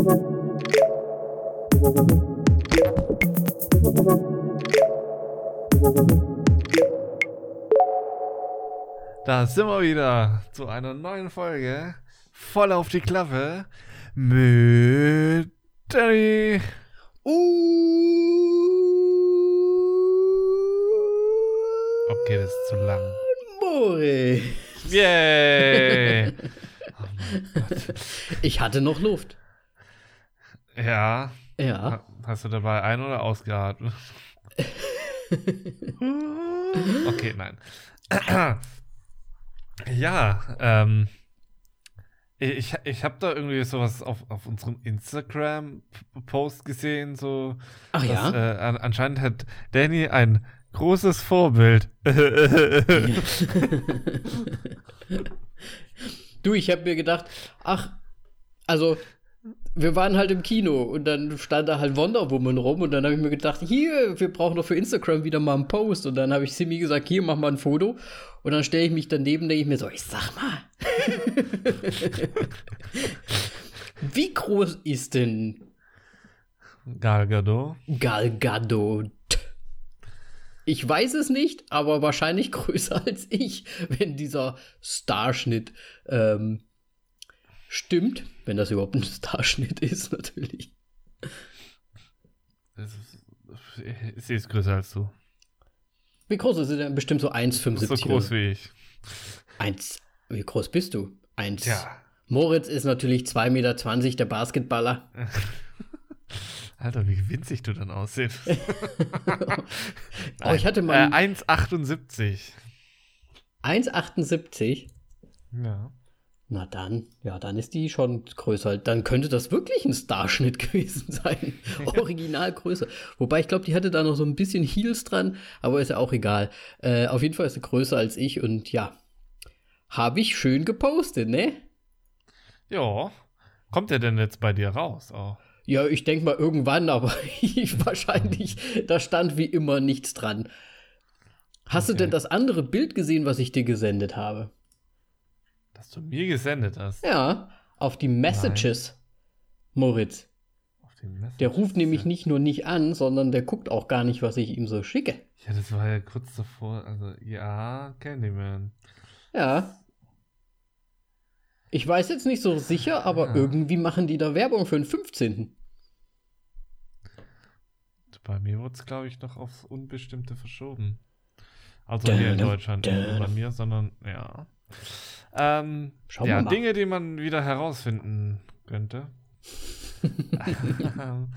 Da sind wir wieder zu einer neuen Folge. Voll auf die Klappe mit Danny. Okay, das ist zu lang. Moritz. Yay! Ich hatte noch Luft. Ja. Ja. Ha- Hast du dabei ein- oder ausgeatmet? okay, nein. ja, ähm. Ich, ich habe da irgendwie sowas auf, auf unserem Instagram-Post gesehen, so. Ach ja? dass, äh, an, anscheinend hat Danny ein großes Vorbild. Du, ich habe mir gedacht, ach, also wir waren halt im Kino und dann stand da halt Wonder Woman rum und dann habe ich mir gedacht, hier, wir brauchen doch für Instagram wieder mal einen Post und dann habe ich Simi gesagt, hier, mach mal ein Foto und dann stelle ich mich daneben, denke ich mir so, ich sag mal, wie groß ist denn Gal Gadot. Gal Gadot? Ich weiß es nicht, aber wahrscheinlich größer als ich, wenn dieser Starschnitt ähm, stimmt. Wenn das überhaupt ein Starschnitt ist, natürlich. Ist, sie ist größer als du. Wie groß ist sie denn? Bestimmt so 1,75. So groß wie ich. Eins. Wie groß bist du? Eins. Ja. Moritz ist natürlich 2,20 Meter, der Basketballer. Alter, wie winzig du dann aussiehst. Oh, ich hatte mal Äh, 1,78. 1,78. Ja. Na dann, ja, dann ist die schon größer. Dann könnte das wirklich ein Starschnitt gewesen sein. Originalgröße. Wobei ich glaube, die hatte da noch so ein bisschen Heels dran, aber ist ja auch egal. Äh, auf jeden Fall ist sie größer als ich und ja, habe ich schön gepostet, ne? Ja. Kommt der denn jetzt bei dir raus? Oh. Ja, ich denke mal irgendwann, aber ich, wahrscheinlich, da stand wie immer nichts dran. Hast du Okay. denn das andere Bild gesehen, was ich dir gesendet habe? Dass du mir gesendet hast. Ja, auf die Messages, Moritz. Auf die Message. Der ruft nämlich nicht nur nicht an, sondern der guckt auch gar nicht, was ich ihm so schicke. Ja, das war ja kurz davor. Also, ja, Candyman. Ja. Ich weiß jetzt nicht so sicher, aber Ja. irgendwie machen die da Werbung für den 15. Bei mir wurde es, glaube ich, noch aufs Unbestimmte verschoben. Also hier in Deutschland, nicht bei mir, sondern ja. Ähm, Schauen ja, wir mal. Dinge, die man wieder herausfinden könnte.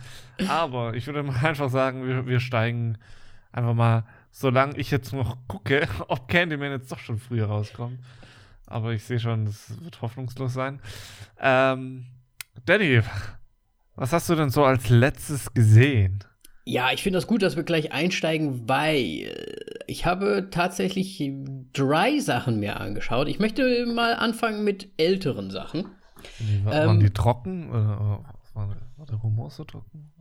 Aber ich würde mal einfach sagen, wir, wir steigen einfach mal, solange ich jetzt noch gucke, ob Candyman jetzt doch schon früher rauskommt. Aber ich sehe schon, das wird hoffnungslos sein. Ähm, Danny, was hast du denn so als letztes gesehen? Ja, ich finde das gut, dass wir gleich einsteigen, weil ich habe tatsächlich drei Sachen mir angeschaut. Ich möchte mal anfangen mit älteren Sachen. Die, wa- Ähm, waren die trocken? Oder, war, der, war der Humor so trocken?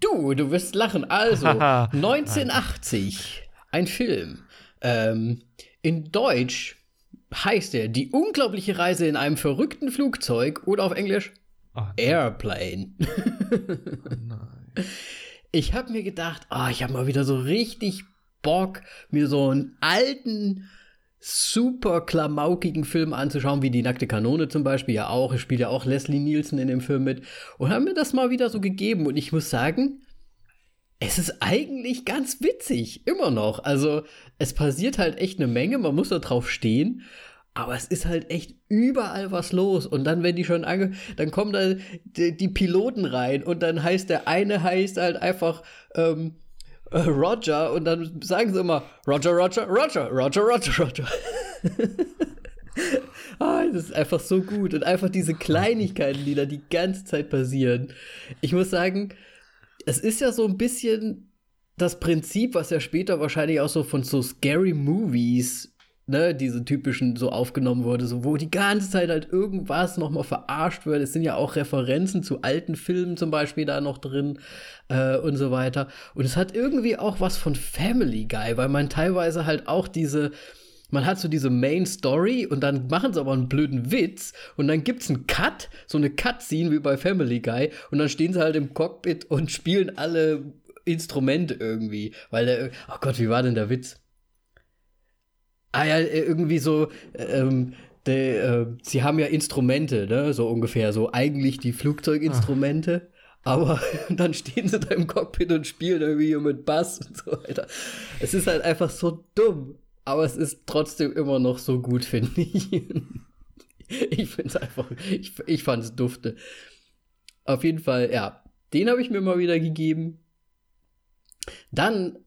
Du, du wirst lachen. Also, Haha. 1980, ein Film. Ähm, in Deutsch heißt er Die unglaubliche Reise in einem verrückten Flugzeug oder auf Englisch Ah, Airplane. nein. Ich habe mir gedacht, ah, ich habe mal wieder so richtig Bock, mir so einen alten, super klamaukigen Film anzuschauen, wie Die nackte Kanone zum Beispiel ja auch. Es spielt ja auch Leslie Nielsen in dem Film mit. Und haben mir das mal wieder so gegeben. Und ich muss sagen, es ist eigentlich ganz witzig, immer noch. Also, es passiert halt echt eine Menge, man muss da drauf stehen. Aber es ist halt echt überall was los. Und dann, wenn die schon ange... Dann kommen da die, die Piloten rein und dann heißt der eine heißt halt einfach ähm, äh, Roger und dann sagen sie immer Roger, Roger, Roger, Roger, Roger, Roger. ah, das ist einfach so gut. Und einfach diese Kleinigkeiten, die da die ganze Zeit passieren. Ich muss sagen, es ist ja so ein bisschen das Prinzip, was ja später wahrscheinlich auch so von so Scary Movies, ne, diese typischen so aufgenommen wurde, so wo die ganze Zeit halt irgendwas nochmal verarscht wird. Es sind ja auch Referenzen zu alten Filmen zum Beispiel da noch drin äh, und so weiter. Und es hat irgendwie auch was von Family Guy, weil man teilweise halt auch diese man hat so diese Main Story und dann machen sie aber einen blöden Witz und dann gibt's einen Cut, so eine Cut-Scene wie bei Family Guy und dann stehen sie halt im Cockpit und spielen alle Instrumente irgendwie, weil der, oh Gott, wie war denn der Witz? Ah ja, irgendwie so, ähm, de, äh, sie haben ja Instrumente, ne, so ungefähr, so eigentlich die Flugzeuginstrumente. Ach. Aber dann stehen sie da im Cockpit und spielen irgendwie mit Bass und so weiter. Es ist halt einfach so dumm. Aber es ist trotzdem immer noch so gut, finde ich. ich finde es einfach, ich, ich fand es dufte. Auf jeden Fall, ja, den habe ich mir mal wieder gegeben. Dann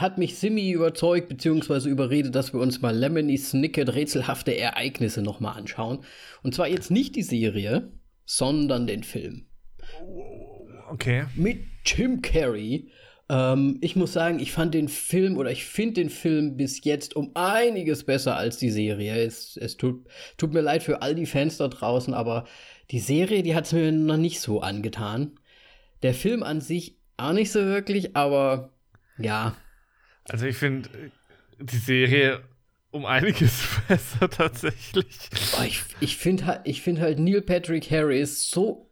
hat mich Simi überzeugt, beziehungsweise überredet, dass wir uns mal Lemony Snicket rätselhafte Ereignisse nochmal anschauen. Und zwar jetzt nicht die Serie, sondern den Film. Okay. Mit Jim Carrey. Ähm, ich muss sagen, ich fand den Film oder ich finde den Film bis jetzt um einiges besser als die Serie. Es, es tut, tut mir leid für all die Fans da draußen, aber die Serie, die hat es mir noch nicht so angetan. Der Film an sich auch nicht so wirklich, aber ja. Also ich finde die Serie um einiges besser tatsächlich. Oh, ich ich finde halt, find halt Neil Patrick Harris so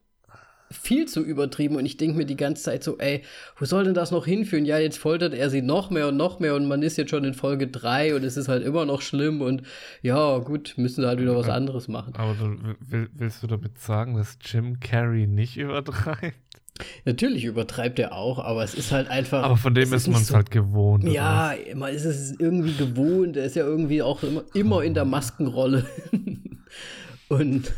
viel zu übertrieben und ich denke mir die ganze Zeit so, ey, wo soll denn das noch hinführen? Ja, jetzt foltert er sie noch mehr und noch mehr und man ist jetzt schon in Folge 3 und es ist halt immer noch schlimm und ja, gut, müssen sie halt wieder was anderes machen. Aber du, willst du damit sagen, dass Jim Carrey nicht übertreibt? Natürlich übertreibt er auch, aber es ist halt einfach. Aber von dem ist man es so, halt gewohnt. Ja, man ist es irgendwie gewohnt. Er ist ja irgendwie auch immer, immer in der Maskenrolle. und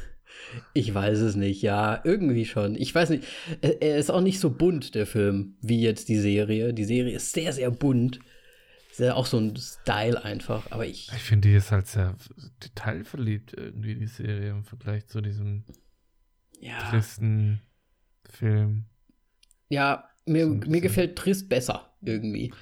ich weiß es nicht, ja, irgendwie schon. Ich weiß nicht, er ist auch nicht so bunt, der Film, wie jetzt die Serie. Die Serie ist sehr, sehr bunt. Ist ja auch so ein Style einfach, aber ich. Ich finde, die ist halt sehr detailverliebt irgendwie, die Serie, im Vergleich zu diesem ja. tristen Film. Ja, mir, so mir gefällt Trist besser irgendwie.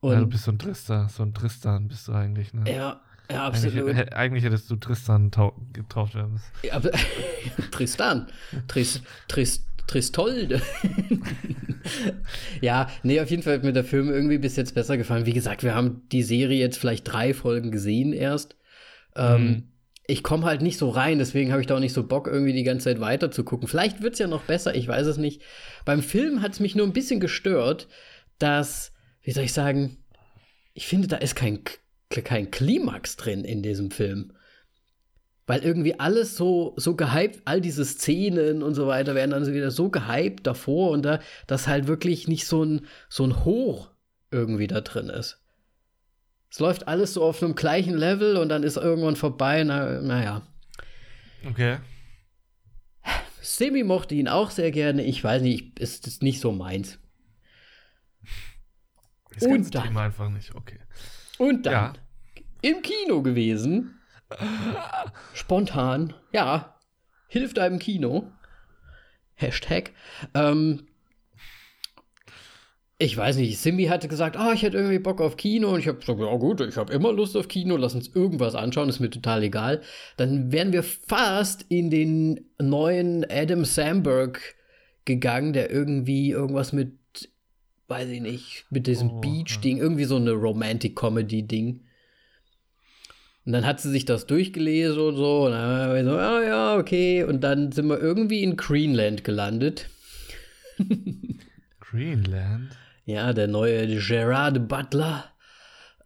Und ja, du bist so ein Trister, so ein Tristan bist du eigentlich, ne? Ja, ja, absolut. Eigentlich, eigentlich hättest du Tristan getauft werden müssen. Ja, Tristan. Trist, Trist, Tristolde. ja, nee, auf jeden Fall hat mir der Film irgendwie bis jetzt besser gefallen. Wie gesagt, wir haben die Serie jetzt vielleicht drei Folgen gesehen erst. Ähm, mhm. Ich komme halt nicht so rein, deswegen habe ich da auch nicht so Bock, irgendwie die ganze Zeit weiter zu gucken. Vielleicht wird es ja noch besser, ich weiß es nicht. Beim Film hat es mich nur ein bisschen gestört, dass, wie soll ich sagen, ich finde, da ist kein kein Klimax drin in diesem Film. Weil irgendwie alles so, so gehypt, all diese Szenen und so weiter werden dann wieder so gehypt davor und da, dass halt wirklich nicht so ein, so ein Hoch irgendwie da drin ist. Es läuft alles so auf einem gleichen Level und dann ist irgendwann vorbei, na, naja. Okay. Semi mochte ihn auch sehr gerne. Ich weiß nicht, ist das nicht so meins. Das und dann, einfach nicht, okay. Und dann ja. im Kino gewesen. Spontan. Ja. Hilft einem Kino. Hashtag. Ähm, ich weiß nicht, Simbi hatte gesagt, oh, ich hätte irgendwie Bock auf Kino und ich habe gesagt, ja gut, ich habe immer Lust auf Kino, lass uns irgendwas anschauen, ist mir total egal. Dann wären wir fast in den neuen Adam Samberg gegangen, der irgendwie irgendwas mit weiß ich nicht, mit diesem oh, Beach-Ding, ja. irgendwie so eine Romantic-Comedy-Ding. Und dann hat sie sich das durchgelesen und so, und dann haben wir so, ja, ja, okay. Und dann sind wir irgendwie in Greenland gelandet. Greenland? Ja, der neue Gerard Butler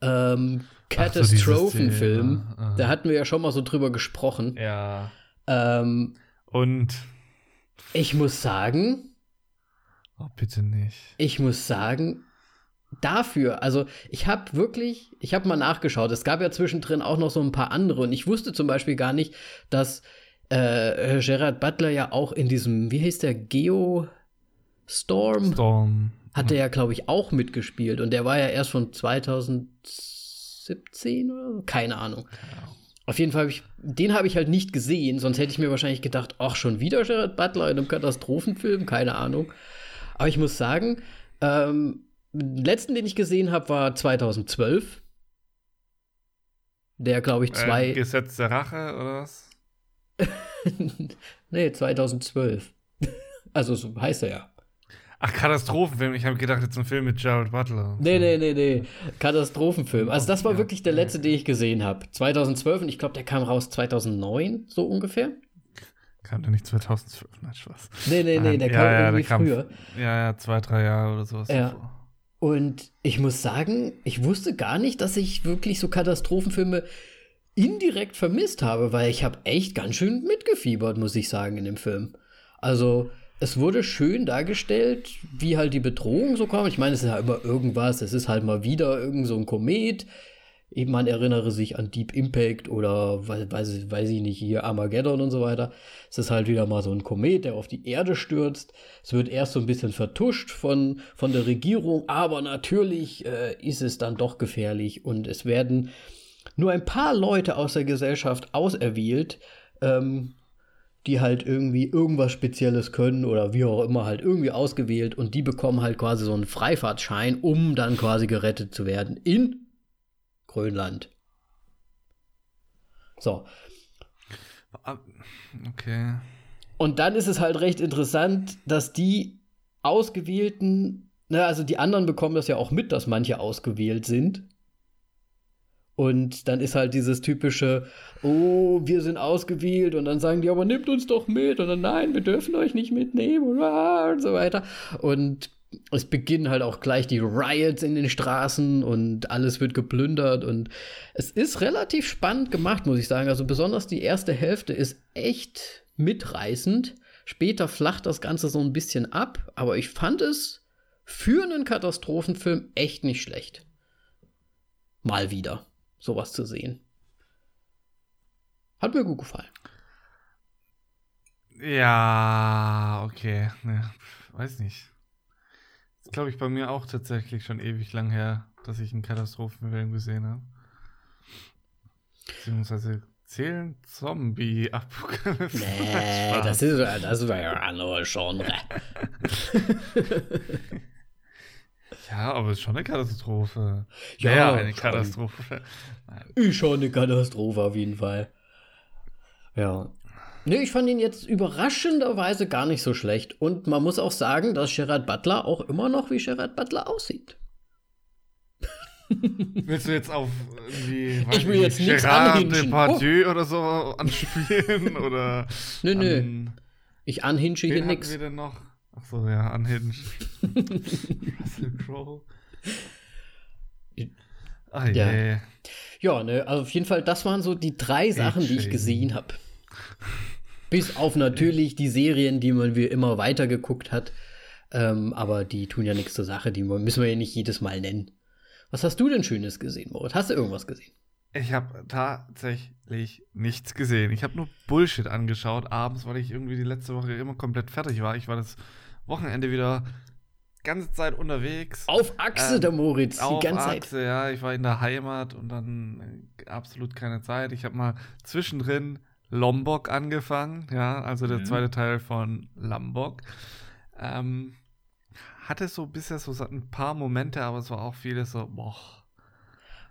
ähm, Katastrophenfilm. So, da hatten wir ja schon mal so drüber gesprochen. Ja. Ähm, und ich muss sagen, Oh, bitte nicht. Ich muss sagen, dafür, also ich habe wirklich, ich habe mal nachgeschaut, es gab ja zwischendrin auch noch so ein paar andere und ich wusste zum Beispiel gar nicht, dass äh, Gerard Butler ja auch in diesem, wie heißt der, Geo Storm? Storm. Hat er ja, glaube ich, auch mitgespielt und der war ja erst von 2017 oder keine Ahnung. Ja. Auf jeden Fall habe ich, den habe ich halt nicht gesehen, sonst hätte ich mir wahrscheinlich gedacht, ach, schon wieder Gerard Butler in einem Katastrophenfilm, keine Ahnung. Aber ich muss sagen, ähm, den letzten, den ich gesehen habe, war 2012. Der, glaube ich, zwei. Äh, Gesetz der Rache oder was? nee, 2012. also so heißt er ja. Ach, Katastrophenfilm. Ich habe gedacht, jetzt ein Film mit Gerald Butler. Nee, nee, nee, nee. Katastrophenfilm. Also, das war Ja. wirklich der letzte, den ich gesehen habe. 2012 und ich glaube, der kam raus 2009, so ungefähr. Kam der nicht 2012? Nein, Spaß. Nee, nee, nee, der ja, kam ja, irgendwie der kam- früher. Ja, ja, zwei, drei Jahre oder sowas. Ja. davor. Und ich muss sagen, ich wusste gar nicht, dass ich wirklich so Katastrophenfilme indirekt vermisst habe, weil ich habe echt ganz schön mitgefiebert, muss ich sagen, in dem Film. Also, es wurde schön dargestellt, wie halt die Bedrohung so kommt. Ich meine, es ist ja immer irgendwas, es ist halt mal wieder irgend so ein Komet. Eben man erinnere sich an Deep Impact oder weiß, weiß, weiß ich nicht, hier Armageddon und so weiter. Es ist halt wieder mal so ein Komet, der auf die Erde stürzt. Es wird erst so ein bisschen vertuscht von, von der Regierung, aber natürlich äh, ist es dann doch gefährlich und es werden nur ein paar Leute aus der Gesellschaft auserwählt, ähm, die halt irgendwie irgendwas Spezielles können oder wie auch immer halt irgendwie ausgewählt und die bekommen halt quasi so einen Freifahrtschein, um dann quasi gerettet zu werden in Grönland. So, Ah, Okay. Und dann ist es halt recht interessant, dass die Ausgewählten, na, also die anderen bekommen das ja auch mit, dass manche ausgewählt sind. Und dann ist halt dieses typische, oh, wir sind ausgewählt. Und dann sagen die, aber nimmt uns doch mit. Und dann, nein, wir dürfen euch nicht mitnehmen. Und, ah, und so weiter. Und es beginnen halt auch gleich die Riots in den Straßen und alles wird geplündert. Und es ist relativ spannend gemacht, muss ich sagen. Also besonders die erste Hälfte ist echt mitreißend. Später flacht das Ganze so ein bisschen ab. Aber ich fand es für einen Katastrophenfilm echt nicht schlecht. Mal wieder sowas zu sehen. Hat mir gut gefallen. Ja, okay. Ne, weiß nicht. Ist, glaube ich, bei mir auch tatsächlich schon ewig lang her, dass ich einen Katastrophenfilm gesehen habe. Beziehungsweise zählen Zombie-Apokalypse. Nee, das ist, das ja ein anderes Genre. Ja, aber es ist schon eine Katastrophe. Ja, Ja, eine schon. Katastrophe. Nein. Ist schon eine Katastrophe auf jeden Fall. Ja. Nee, ich fand ihn jetzt überraschenderweise gar nicht so schlecht. Und man muss auch sagen, dass Gerard Butler auch immer noch wie Gerard Butler aussieht. Willst du jetzt auf irgendwie. Ich will jetzt nicht, nichts. Depardieu oder so anspielen? oder. Nö, nö. an- Ich anhinsche hier nix. wir denn noch? Ach so, ja, Unhinged. Russell Crowe. Ah, Ja. Ja, ne, also auf jeden Fall, das waren so die drei Sachen, die ich gesehen habe. Bis auf natürlich die Serien, die man wie immer weitergeguckt hat. Ähm, aber die tun ja nichts zur Sache, die müssen wir ja nicht jedes Mal nennen. Was hast du denn Schönes gesehen, Moritz? Hast du irgendwas gesehen? Ich habe tatsächlich nichts gesehen. Ich habe nur Bullshit angeschaut abends, weil ich irgendwie die letzte Woche immer komplett fertig war. Ich war das Wochenende wieder ganze Zeit unterwegs. Auf Achse, Ähm, der Moritz, Auf die ganze Zeit. Achse, ja. Ich war in der Heimat und dann äh, absolut keine Zeit. Ich habe mal zwischendrin Lombok angefangen, ja, also der Mhm. zweite Teil von Lombok. Ähm, hatte so bisher so ein paar Momente, aber es war auch vieles so, boah.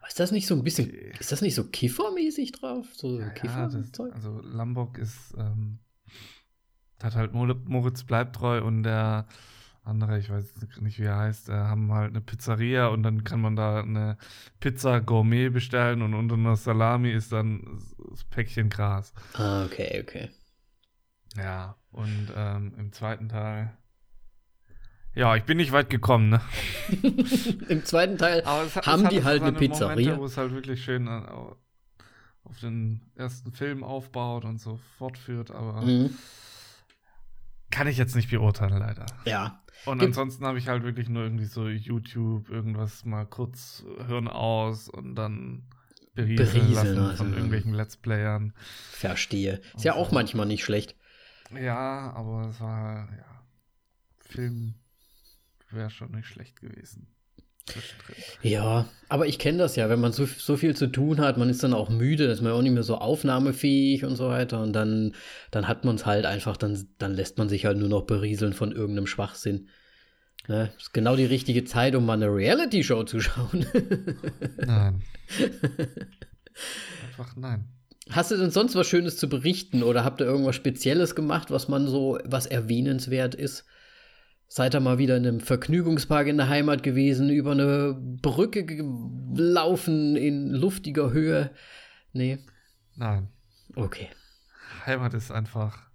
Ist das nicht so ein bisschen, Okay. ist das nicht so kiffermäßig drauf? So Ja, ja, Kifferzeug? das, also Lombok ist, ähm, hat halt Mor- Moritz bleibt treu und der andere, ich weiß nicht, wie er heißt, äh, haben halt eine Pizzeria und dann kann man da eine Pizza Gourmet bestellen und unter einer Salami ist dann das Päckchen Gras. Ah, okay, okay. Ja, und ähm, im zweiten Teil. Ja, ich bin nicht weit gekommen, ne? Im zweiten Teil hat, haben die halt eine Pizzeria. Momente, wo es halt wirklich schön äh, au- auf den ersten Film aufbaut und so fortführt, aber Mhm. Kann ich jetzt nicht beurteilen, leider. Ja. Und Gibt- ansonsten habe ich halt wirklich nur irgendwie so YouTube, irgendwas mal kurz hören aus und dann berieseln, Berieseln, lassen also. von irgendwelchen Let's Playern. Verstehe. Ist ja Also. auch manchmal nicht schlecht. Ja, aber es war, ja, Film wäre schon nicht schlecht gewesen. Zwischendrin. Ja, aber ich kenne das ja, wenn man so, so viel zu tun hat, man ist dann auch müde, ist man auch nicht mehr so aufnahmefähig und so weiter. Und dann, dann hat man es halt einfach, dann, dann lässt man sich halt nur noch berieseln von irgendeinem Schwachsinn. Ne? Ist genau die richtige Zeit, um mal eine Reality-Show zu schauen. Nein. Einfach nein. Hast du denn sonst was Schönes zu berichten oder habt ihr irgendwas Spezielles gemacht, was man so, was erwähnenswert ist? Seid ihr mal wieder in einem Vergnügungspark in der Heimat gewesen, über eine Brücke gelaufen in luftiger Höhe? Nee. Nein. Okay. Heimat ist einfach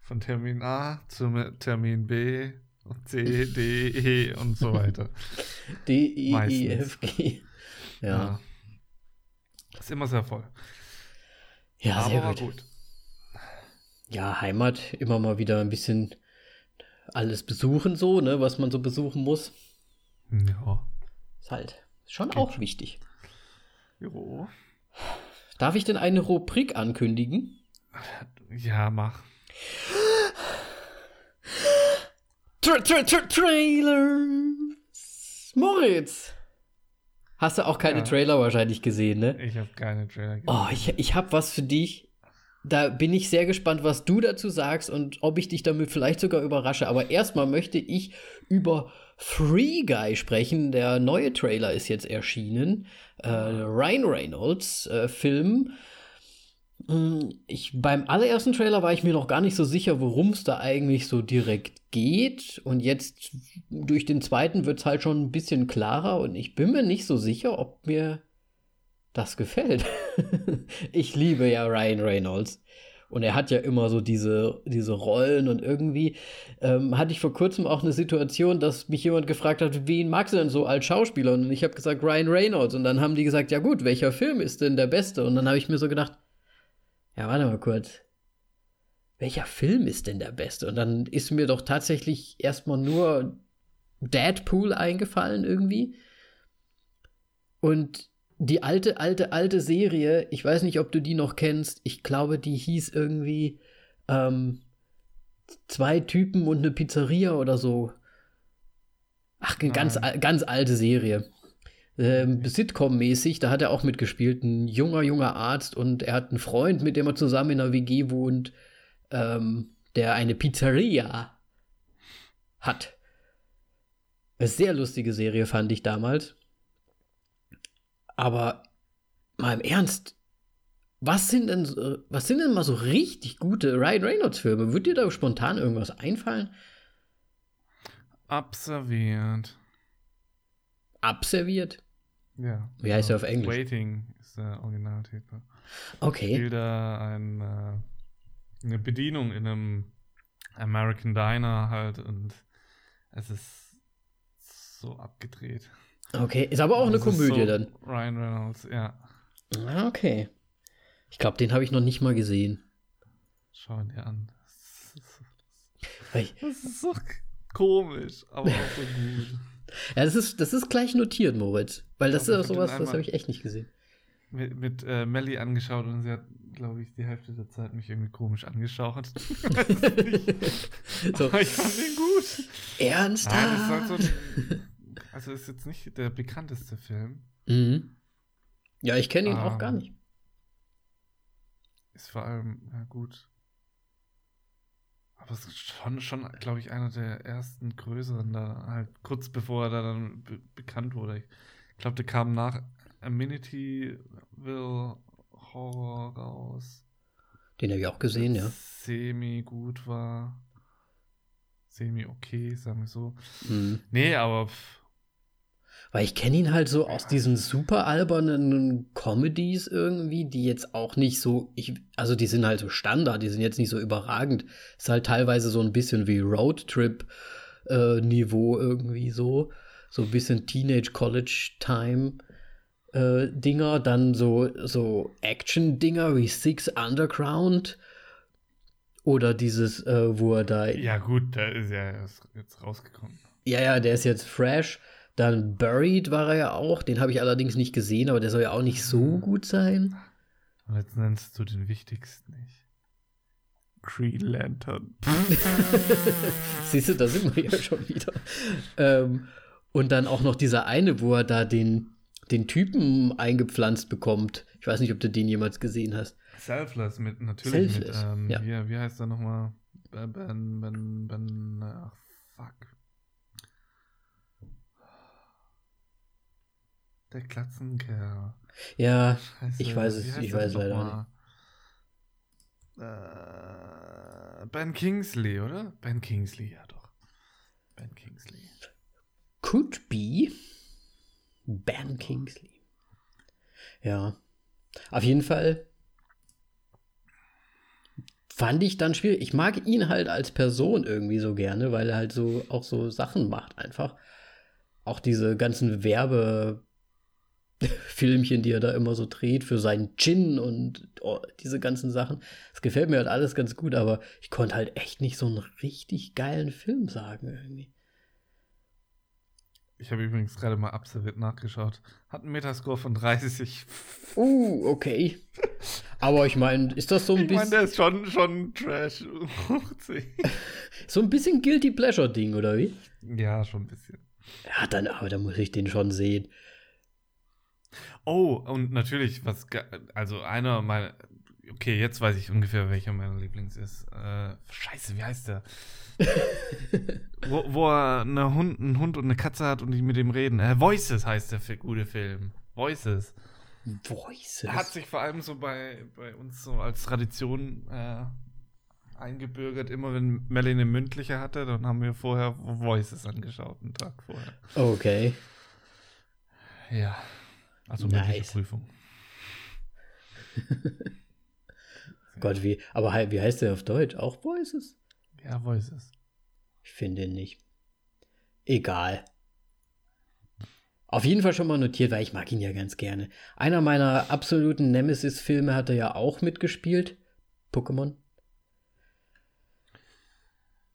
von Termin A zum Termin B und C, D, E und so weiter. D, E, E, F, G. Ja. ja. Ist immer sehr voll. Ja, Aber sehr gut. gut. Ja, Heimat, immer mal wieder ein bisschen alles besuchen, so, ne, was man so besuchen muss. Ja. Ist halt schon Geht auch schon. wichtig. Jo. Darf ich denn eine Rubrik ankündigen? Ja, mach. Tra tra tra Trailer! Moritz! Hast du auch keine ja. Trailer wahrscheinlich gesehen, ne? Ich habe keine Trailer gesehen. Oh, ich, ich habe was für dich. Da bin ich sehr gespannt, was du dazu sagst und ob ich dich damit vielleicht sogar überrasche. Aber erstmal möchte ich über Free Guy sprechen. Der neue Trailer ist jetzt erschienen. Äh, Ryan Reynolds äh, Film Mm, ich, beim allerersten Trailer war ich mir noch gar nicht so sicher, worum es da eigentlich so direkt geht. Und jetzt durch den zweiten wird es halt schon ein bisschen klarer und ich bin mir nicht so sicher, ob mir das gefällt. ich liebe ja Ryan Reynolds. Und er hat ja immer so diese, diese Rollen und irgendwie ähm, hatte ich vor kurzem auch eine Situation, dass mich jemand gefragt hat, wen magst du denn so als Schauspieler? Und ich habe gesagt, Ryan Reynolds. Und dann haben die gesagt, ja gut, welcher Film ist denn der beste? Und dann habe ich mir so gedacht, ja, warte mal kurz. Welcher Film ist denn der beste? Und dann ist mir doch tatsächlich erstmal nur Deadpool eingefallen irgendwie. Und die alte, alte, alte Serie, ich weiß nicht, ob du die noch kennst. Ich glaube, die hieß irgendwie ähm, zwei Typen und eine Pizzeria oder so. Ach, eine ganz, ganz alte Serie ähm, Sitcom-mäßig, da hat er auch mitgespielt, ein junger, junger Arzt und er hat einen Freund, mit dem er zusammen in einer WG wohnt, ähm, der eine Pizzeria hat. Eine sehr lustige Serie fand ich damals. Aber mal im Ernst, was sind denn, was sind denn mal so richtig gute Ryan Reynolds-Filme? Würde dir da spontan irgendwas einfallen? Abserviert. Abserviert? Ja. Wie heißt er auf Englisch? Waiting ist der Originaltitel. Okay. Spielt da ein, äh, eine Bedienung in einem American Diner halt und es ist so abgedreht. Okay, ist aber auch eine Komödie so dann. Ryan Reynolds, ja. Ah, okay. Ich glaube, den habe ich noch nicht mal gesehen. Schau ihn dir an. Das ist, das so komisch, aber auch so gut. Ja, das ist, das ist gleich notiert, Moritz. Weil das ist sowas, das habe ich echt nicht gesehen. Mit, mit äh, Melly angeschaut und sie hat, glaube ich, die Hälfte der Zeit mich irgendwie komisch angeschaut. so. Aber ich fand den gut. Ernsthaft? Nein, ist halt so, also ist jetzt nicht der bekannteste Film. Mhm. Ja, ich kenne ihn um, auch gar nicht. Ist vor allem, ja gut, aber es ist schon, schon glaube ich, einer der ersten größeren, da halt kurz bevor er da dann be bekannt wurde. Ich glaube, der kam nach Amityville Horror raus. Den habe ich auch gesehen, ja. Semi gut war. Semi okay, sagen wir so. Mhm. Nee, aber weil ich kenne ihn halt so aus diesen super albernen Comedies irgendwie, die jetzt auch nicht so, ich, also die sind halt so Standard, die sind jetzt nicht so überragend. Ist halt teilweise so ein bisschen wie Roadtrip-Niveau äh, irgendwie so. So ein bisschen Teenage College Time. Äh, Dinger, dann so, so Action-Dinger wie Six Underground oder dieses, äh, wo er da. Ja, gut, der ist ja jetzt rausgekommen. Ja, ja, der ist jetzt fresh. Dann Buried war er ja auch, den habe ich allerdings nicht gesehen, aber der soll ja auch nicht so mhm. gut sein. Und jetzt nennst du den wichtigsten nicht. Green Lantern. Siehst du, da sind wir ja schon wieder. Ähm, und dann auch noch dieser eine, wo er da den, den Typen eingepflanzt bekommt. Ich weiß nicht, ob du den jemals gesehen hast. Selfless mit, natürlich Selfless, mit, ähm, ja. wie, wie heißt er nochmal? Ben, Ben, Ben, ach, fuck. Der Glatzenkerl. Ja, Scheiße, ich weiß es, ich weiß leider nicht. Äh, ben Kingsley, oder? Ben Kingsley, ja doch. Could be Ben Kingsley. Ja. Auf jeden Fall fand ich dann schwierig. Ich mag ihn halt als Person irgendwie so gerne, weil er halt so auch so Sachen macht einfach. Auch diese ganzen Werbefilmchen, die er da immer so dreht für seinen Gin und oh, diese ganzen Sachen. Das gefällt mir halt alles ganz gut, aber ich konnte halt echt nicht so einen richtig geilen Film sagen irgendwie. Ich habe übrigens gerade mal absolut nachgeschaut. Hat einen Metascore von 30. Uh, okay. Aber ich meine, ist das so ein ich bisschen. Ich meine, der ist schon, schon Trash. so ein bisschen Guilty Pleasure-Ding, oder wie? Ja, schon ein bisschen. Ja, dann, aber da muss ich den schon sehen. Oh, und natürlich, was, also einer meiner, okay, jetzt weiß ich ungefähr, welcher meiner Lieblings ist. Äh, scheiße, wie heißt der? wo, wo er eine Hund, einen Hund und eine Katze hat und die mit dem reden. Äh, Voices heißt der gute Film. Voices. Voices? Er hat sich vor allem so bei, bei uns so als Tradition äh, eingebürgert. Immer wenn Melly eine mündliche hatte, dann haben wir vorher Voices angeschaut, einen Tag vorher. Okay. Ja. Also mündliche nice. Prüfung. Gott, wie, aber wie heißt der auf Deutsch? Auch Voices? Ja, Voices. Ich finde ihn nicht. Egal. Auf jeden Fall schon mal notiert, weil ich mag ihn ja ganz gerne. Einer meiner absoluten Nemesis-Filme hat er ja auch mitgespielt. Pokémon.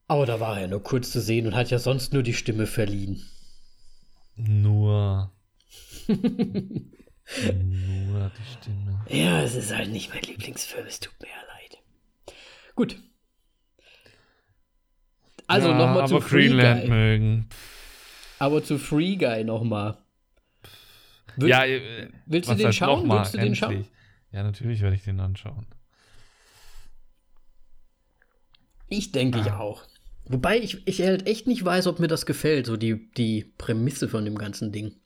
Aber da war er nur kurz zu sehen und hat ja sonst nur die Stimme verliehen. Nur. Nur die Stimme. Ja, es ist halt nicht mein Lieblingsfilm. Es tut mir ja leid. Gut. Also ja, nochmal zu Free Greenland Guy. mögen. Aber zu Free Guy nochmal. Will, ja, äh, willst du den schauen? Mal, willst du den schauen? Ja, natürlich werde ich den anschauen. Ich denke ah. ich auch. Wobei ich, ich halt echt nicht weiß, ob mir das gefällt, so die, die Prämisse von dem ganzen Ding.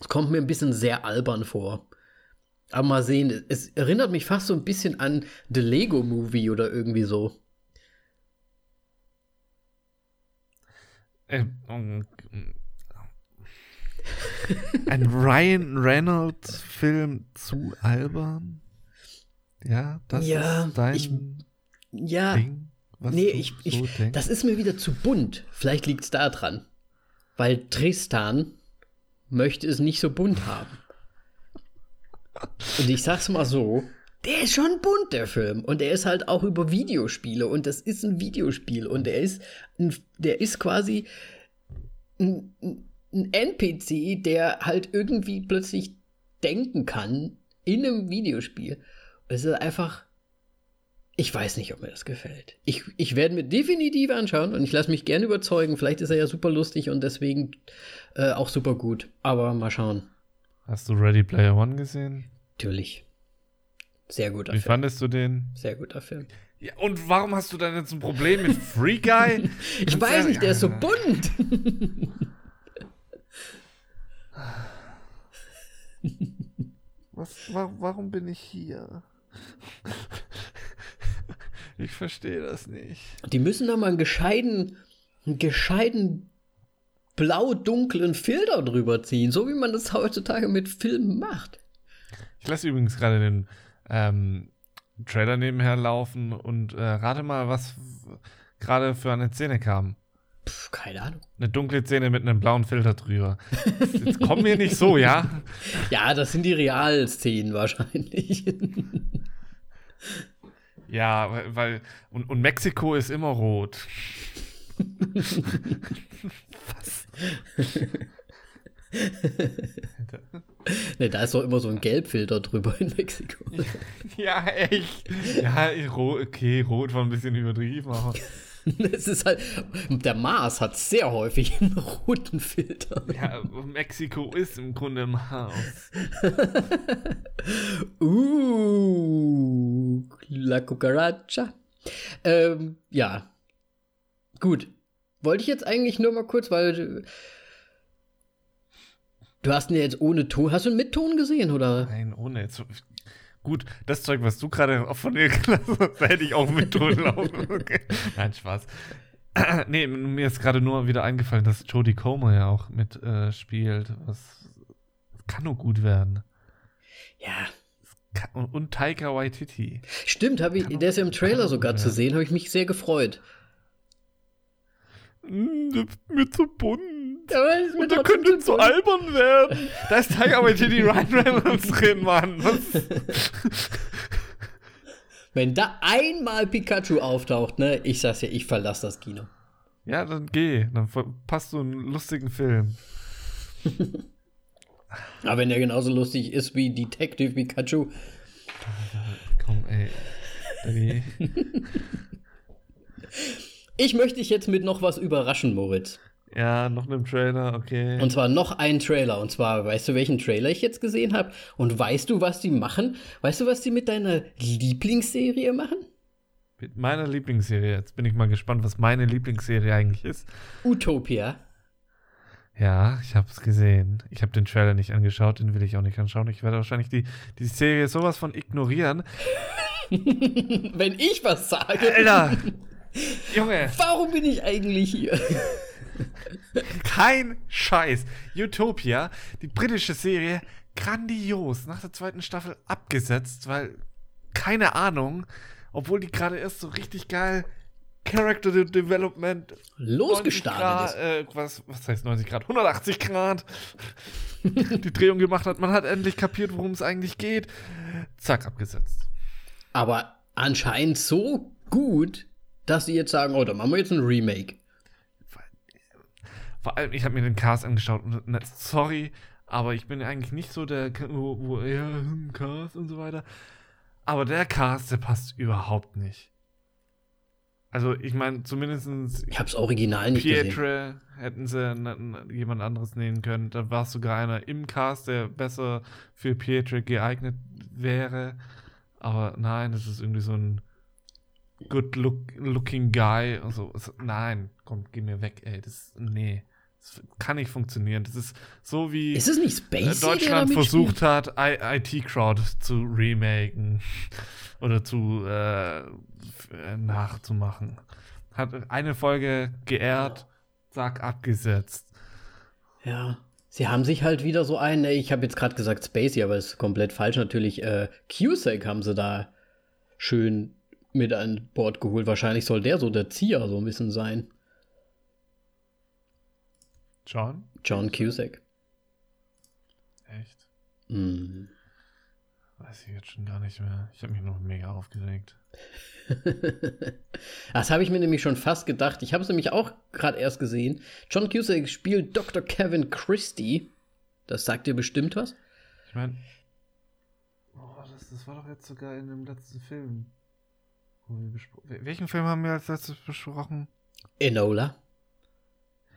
Es kommt mir ein bisschen sehr albern vor. Aber mal sehen, es erinnert mich fast so ein bisschen an The Lego Movie oder irgendwie so. Äh, ein Ryan Reynolds Film zu albern? Ja, das ja, ist dein ich, ja, Ding, nee, ich, ich, so das ist mir wieder zu bunt. Vielleicht liegt es da dran. Weil Tristan möchte es nicht so bunt haben. Und ich sag's mal so, der ist schon bunt, der Film. Und er ist halt auch über Videospiele. Und das ist ein Videospiel. Und er ist, ein, der ist quasi ein, ein NPC, der halt irgendwie plötzlich denken kann in einem Videospiel. Es ist einfach. Ich weiß nicht, ob mir das gefällt. Ich, ich werde mir definitiv anschauen und ich lasse mich gerne überzeugen. Vielleicht ist er ja super lustig und deswegen äh, auch super gut. Aber mal schauen. Hast du Ready Player One gesehen? Natürlich. Sehr guter Wie Film. Wie fandest du den? Sehr guter Film. Ja, und warum hast du dann jetzt ein Problem mit Free Guy? ich weiß nicht, der ist so bunt. Was, wa warum bin ich hier? Ich verstehe das nicht. Die müssen da mal einen gescheiten, einen gescheiten blau-dunklen Filter drüber ziehen, so wie man das heutzutage mit Filmen macht. Ich lasse übrigens gerade den ähm, Trailer nebenher laufen und äh, rate mal, was gerade für eine Szene kam. Puh, keine Ahnung. Eine dunkle Szene mit einem blauen Filter drüber. Jetzt kommen wir nicht so, ja? Ja, das sind die Realszenen wahrscheinlich. ja, weil, weil und, und Mexiko ist immer rot. was? ne, da ist doch immer so ein Gelbfilter drüber in Mexiko. ja, echt. Ja, okay, rot war ein bisschen übertrieben, aber. es ist halt, der Mars hat sehr häufig einen roten Filter. Ja, Mexiko ist im Grunde Mars. uh, la cucaracha. Ähm, ja. Gut. Wollte ich jetzt eigentlich nur mal kurz, weil Du hast ihn jetzt ohne Ton. Hast du ihn mit Ton gesehen, oder? Nein, ohne. Jetzt, gut, das Zeug, was du gerade von dir gelassen hast, hätte ich auch mit Ton laufen. Okay. Nein, Spaß. nee, mir ist gerade nur wieder eingefallen, dass Jodie Comer ja auch mit äh. Was kann nur gut werden. Ja. Kann, und, und Taika Waititi. Stimmt, hab ich, der ist ja im Trailer sogar zu sehen, habe ich mich sehr gefreut. Mm, das ist mir zu bunt. Und da könnte zu albern werden. Da ist Taika Waititi Ryan Reynolds drin, Mann. Wenn da einmal Pikachu auftaucht, ne, ich sag's ja, ich verlasse das Kino. Ja, dann geh. Dann passt du einen lustigen Film. Aber wenn der genauso lustig ist wie Detective Pikachu, Komm, ey. Danny. ich möchte dich jetzt mit noch was überraschen, Moritz. Ja, noch einem Trailer, okay. Und zwar noch ein Trailer. Und zwar, weißt du, welchen Trailer ich jetzt gesehen habe? Und weißt du, was die machen? Weißt du, was die mit deiner Lieblingsserie machen? Mit meiner Lieblingsserie. Jetzt bin ich mal gespannt, was meine Lieblingsserie eigentlich ist. Utopia. Ja, ich habe es gesehen. Ich habe den Trailer nicht angeschaut, den will ich auch nicht anschauen. Ich werde wahrscheinlich die, die Serie sowas von ignorieren. Wenn ich was sage, Alter! Junge, warum bin ich eigentlich hier? kein Scheiß. Utopia, die britische Serie, grandios. Nach der zweiten Staffel abgesetzt, weil keine Obwohl die gerade erst so richtig geil Character De- Development 90 Losgestartet Grad, ist. äh, was, was heißt 90 Grad? 180 Grad die Drehung gemacht hat. Man hat endlich kapiert, worum es eigentlich geht. Zack, abgesetzt. Aber anscheinend so gut, dass sie jetzt sagen, oh, da machen wir jetzt ein Remake. Vor allem, ich habe mir den Cast angeschaut und na, sorry, aber ich bin eigentlich nicht so der, wo, wo ja, hm, Cast und so weiter. Aber der Cast, der passt überhaupt nicht. Also, ich meine, zumindest Ich hab's Original nicht gesehen. Pietre hätten sie jemand anderes nehmen können. Da war sogar einer im Cast, der besser für Pietre geeignet wäre. Aber nein, es ist irgendwie so ein good look, looking guy. Und so. Es- Nein, komm, geh mir weg, ey. Das, nee, das kann nicht funktionieren. Das ist so wie Ist äh, Deutschland versucht hat, IT-Crowd zu remaken oder zu äh, nachzumachen. Hat eine Folge geehrt, zack, abgesetzt. Ja. Sie haben sich halt wieder so einen, ich habe jetzt gerade gesagt Spacey, aber ist komplett falsch natürlich. Äh, Cusack haben sie da schön mit an Bord geholt. Wahrscheinlich soll der so der Zieher so ein bisschen sein. John? John Cusack. Echt? Hm. Weiß ich jetzt schon gar nicht mehr. Ich habe mich noch mega aufgeregt. Das habe ich mir nämlich schon fast gedacht. Ich habe es nämlich auch gerade erst gesehen. John Cusack spielt Dr. Kevin Christie. Das sagt dir bestimmt was. Ich meine, oh, das, das war doch jetzt sogar in dem letzten Film. Welchen Film haben wir als letztes besprochen? Enola.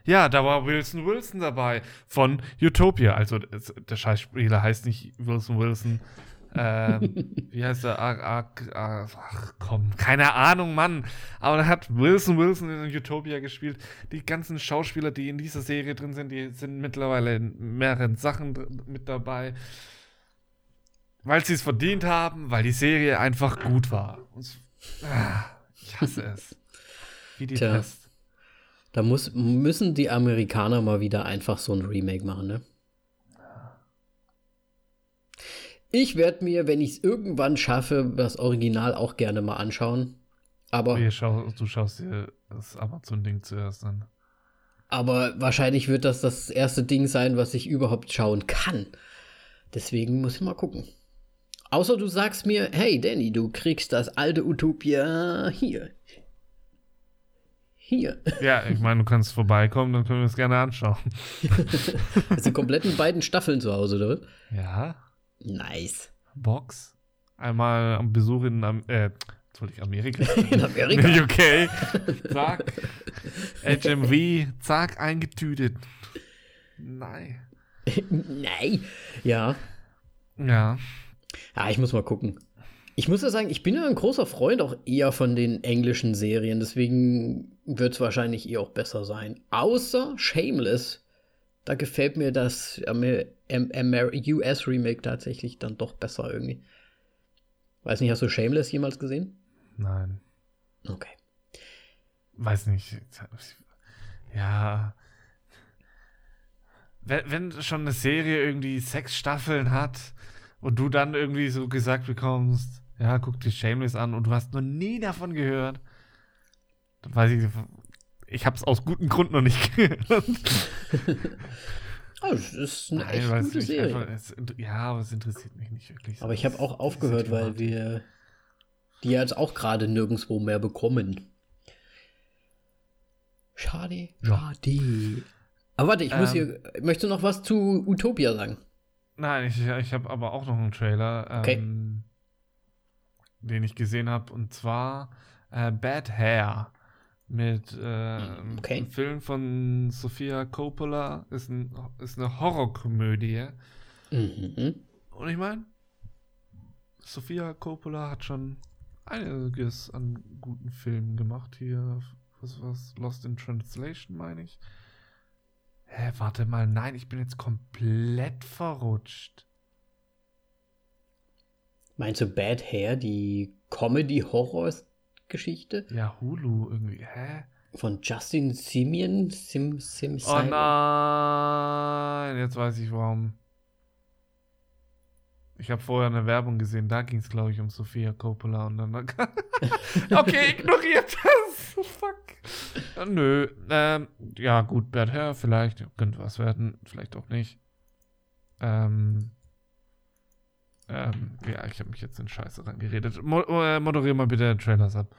Ja, da war Wilson Wilson dabei von Utopia. Also der Scheißspieler heißt nicht Wilson Wilson. Ähm, wie heißt er? Ah, ah, ah, Ach komm, keine Ahnung, Mann. Aber da hat Wilson Wilson in Utopia gespielt. Die ganzen Schauspieler, die in dieser Serie drin sind, die sind mittlerweile in mehreren Sachen mit dabei. Weil sie es verdient haben, weil die Serie einfach gut war. Und ah, ich hasse es. Wie die Tja. Pest. Da muss, müssen die Amerikaner mal wieder einfach so ein Remake machen, ne? Ich werde mir, wenn ich es irgendwann schaffe, das Original auch gerne mal anschauen. Aber, Hier, schau, du schaust dir das Amazon-Ding zuerst an. aber wahrscheinlich wird das das erste Ding sein, was ich überhaupt schauen kann. Deswegen muss ich mal gucken. Außer du sagst mir, hey Danny, du kriegst das alte Utopia hier. Hier. Ja, ich meine, du kannst vorbeikommen, dann können wir es gerne anschauen. Das sind komplett in beiden Staffeln zu Hause, oder? Ja, Nice. Box. Einmal am Besuch in Am äh, jetzt wollte ich Amerika. In Amerika. In UK. Zack. HMV. Zack, eingetütet. Nein. Nein. Ja. Ja. Ja, ich muss mal gucken. Ich muss ja sagen, ich bin ja ein großer Freund auch eher von den englischen Serien, deswegen wird es wahrscheinlich eh auch besser sein. Außer Shameless. Da gefällt mir das Amer Am Amer US Remake tatsächlich dann doch besser irgendwie. Weiß nicht, hast du Shameless jemals gesehen? Nein. Okay. weiß nicht. Ja. Wenn, wenn schon eine Serie irgendwie sechs Staffeln hat und du dann irgendwie so gesagt bekommst, ja, guck dir Shameless an und du hast noch nie davon gehört, dann weiß ich, ich habe es aus gutem Grund noch nicht gehört. Oh, das ist eine echt Nein, gute Serie. Einfach, es, ja, aber es interessiert mich nicht wirklich. Aber ich habe auch aufgehört, weil wir die jetzt auch gerade nirgendwo mehr bekommen. Schade, schade. Ja. Aber warte, ich ähm, muss hier. Möchtest du noch was zu Utopia sagen? Nein, ich, ich habe aber auch noch einen Trailer, okay. ähm, den ich gesehen habe, und zwar äh, Bad Hair mit äh, okay. einem Film von Sofia Coppola. Ist, ein, ist eine Horrorkomödie. Mhm. Und ich meine, Sofia Coppola hat schon einiges an guten Filmen gemacht. Hier, was was Lost in Translation, meine ich. Hä, warte mal, nein, ich bin jetzt komplett verrutscht. Meinst du Bad Hair, die Comedy-Horror-Geschichte? Ja, Hulu irgendwie, hä? Von Justin Simeon? Sim, Sim, oh nein, jetzt weiß ich warum. Ich habe vorher eine Werbung gesehen, da ging es, glaube ich, um Sophia Coppola und dann. okay, ignoriert das. Fuck. Äh, nö. Ähm, ja, gut, Bad Hair, vielleicht. Könnte was werden, vielleicht auch nicht. Ähm. Ähm, ja, ich habe mich jetzt in Scheiße rangeredet. Mo äh, moderier mal bitte Trailers ab.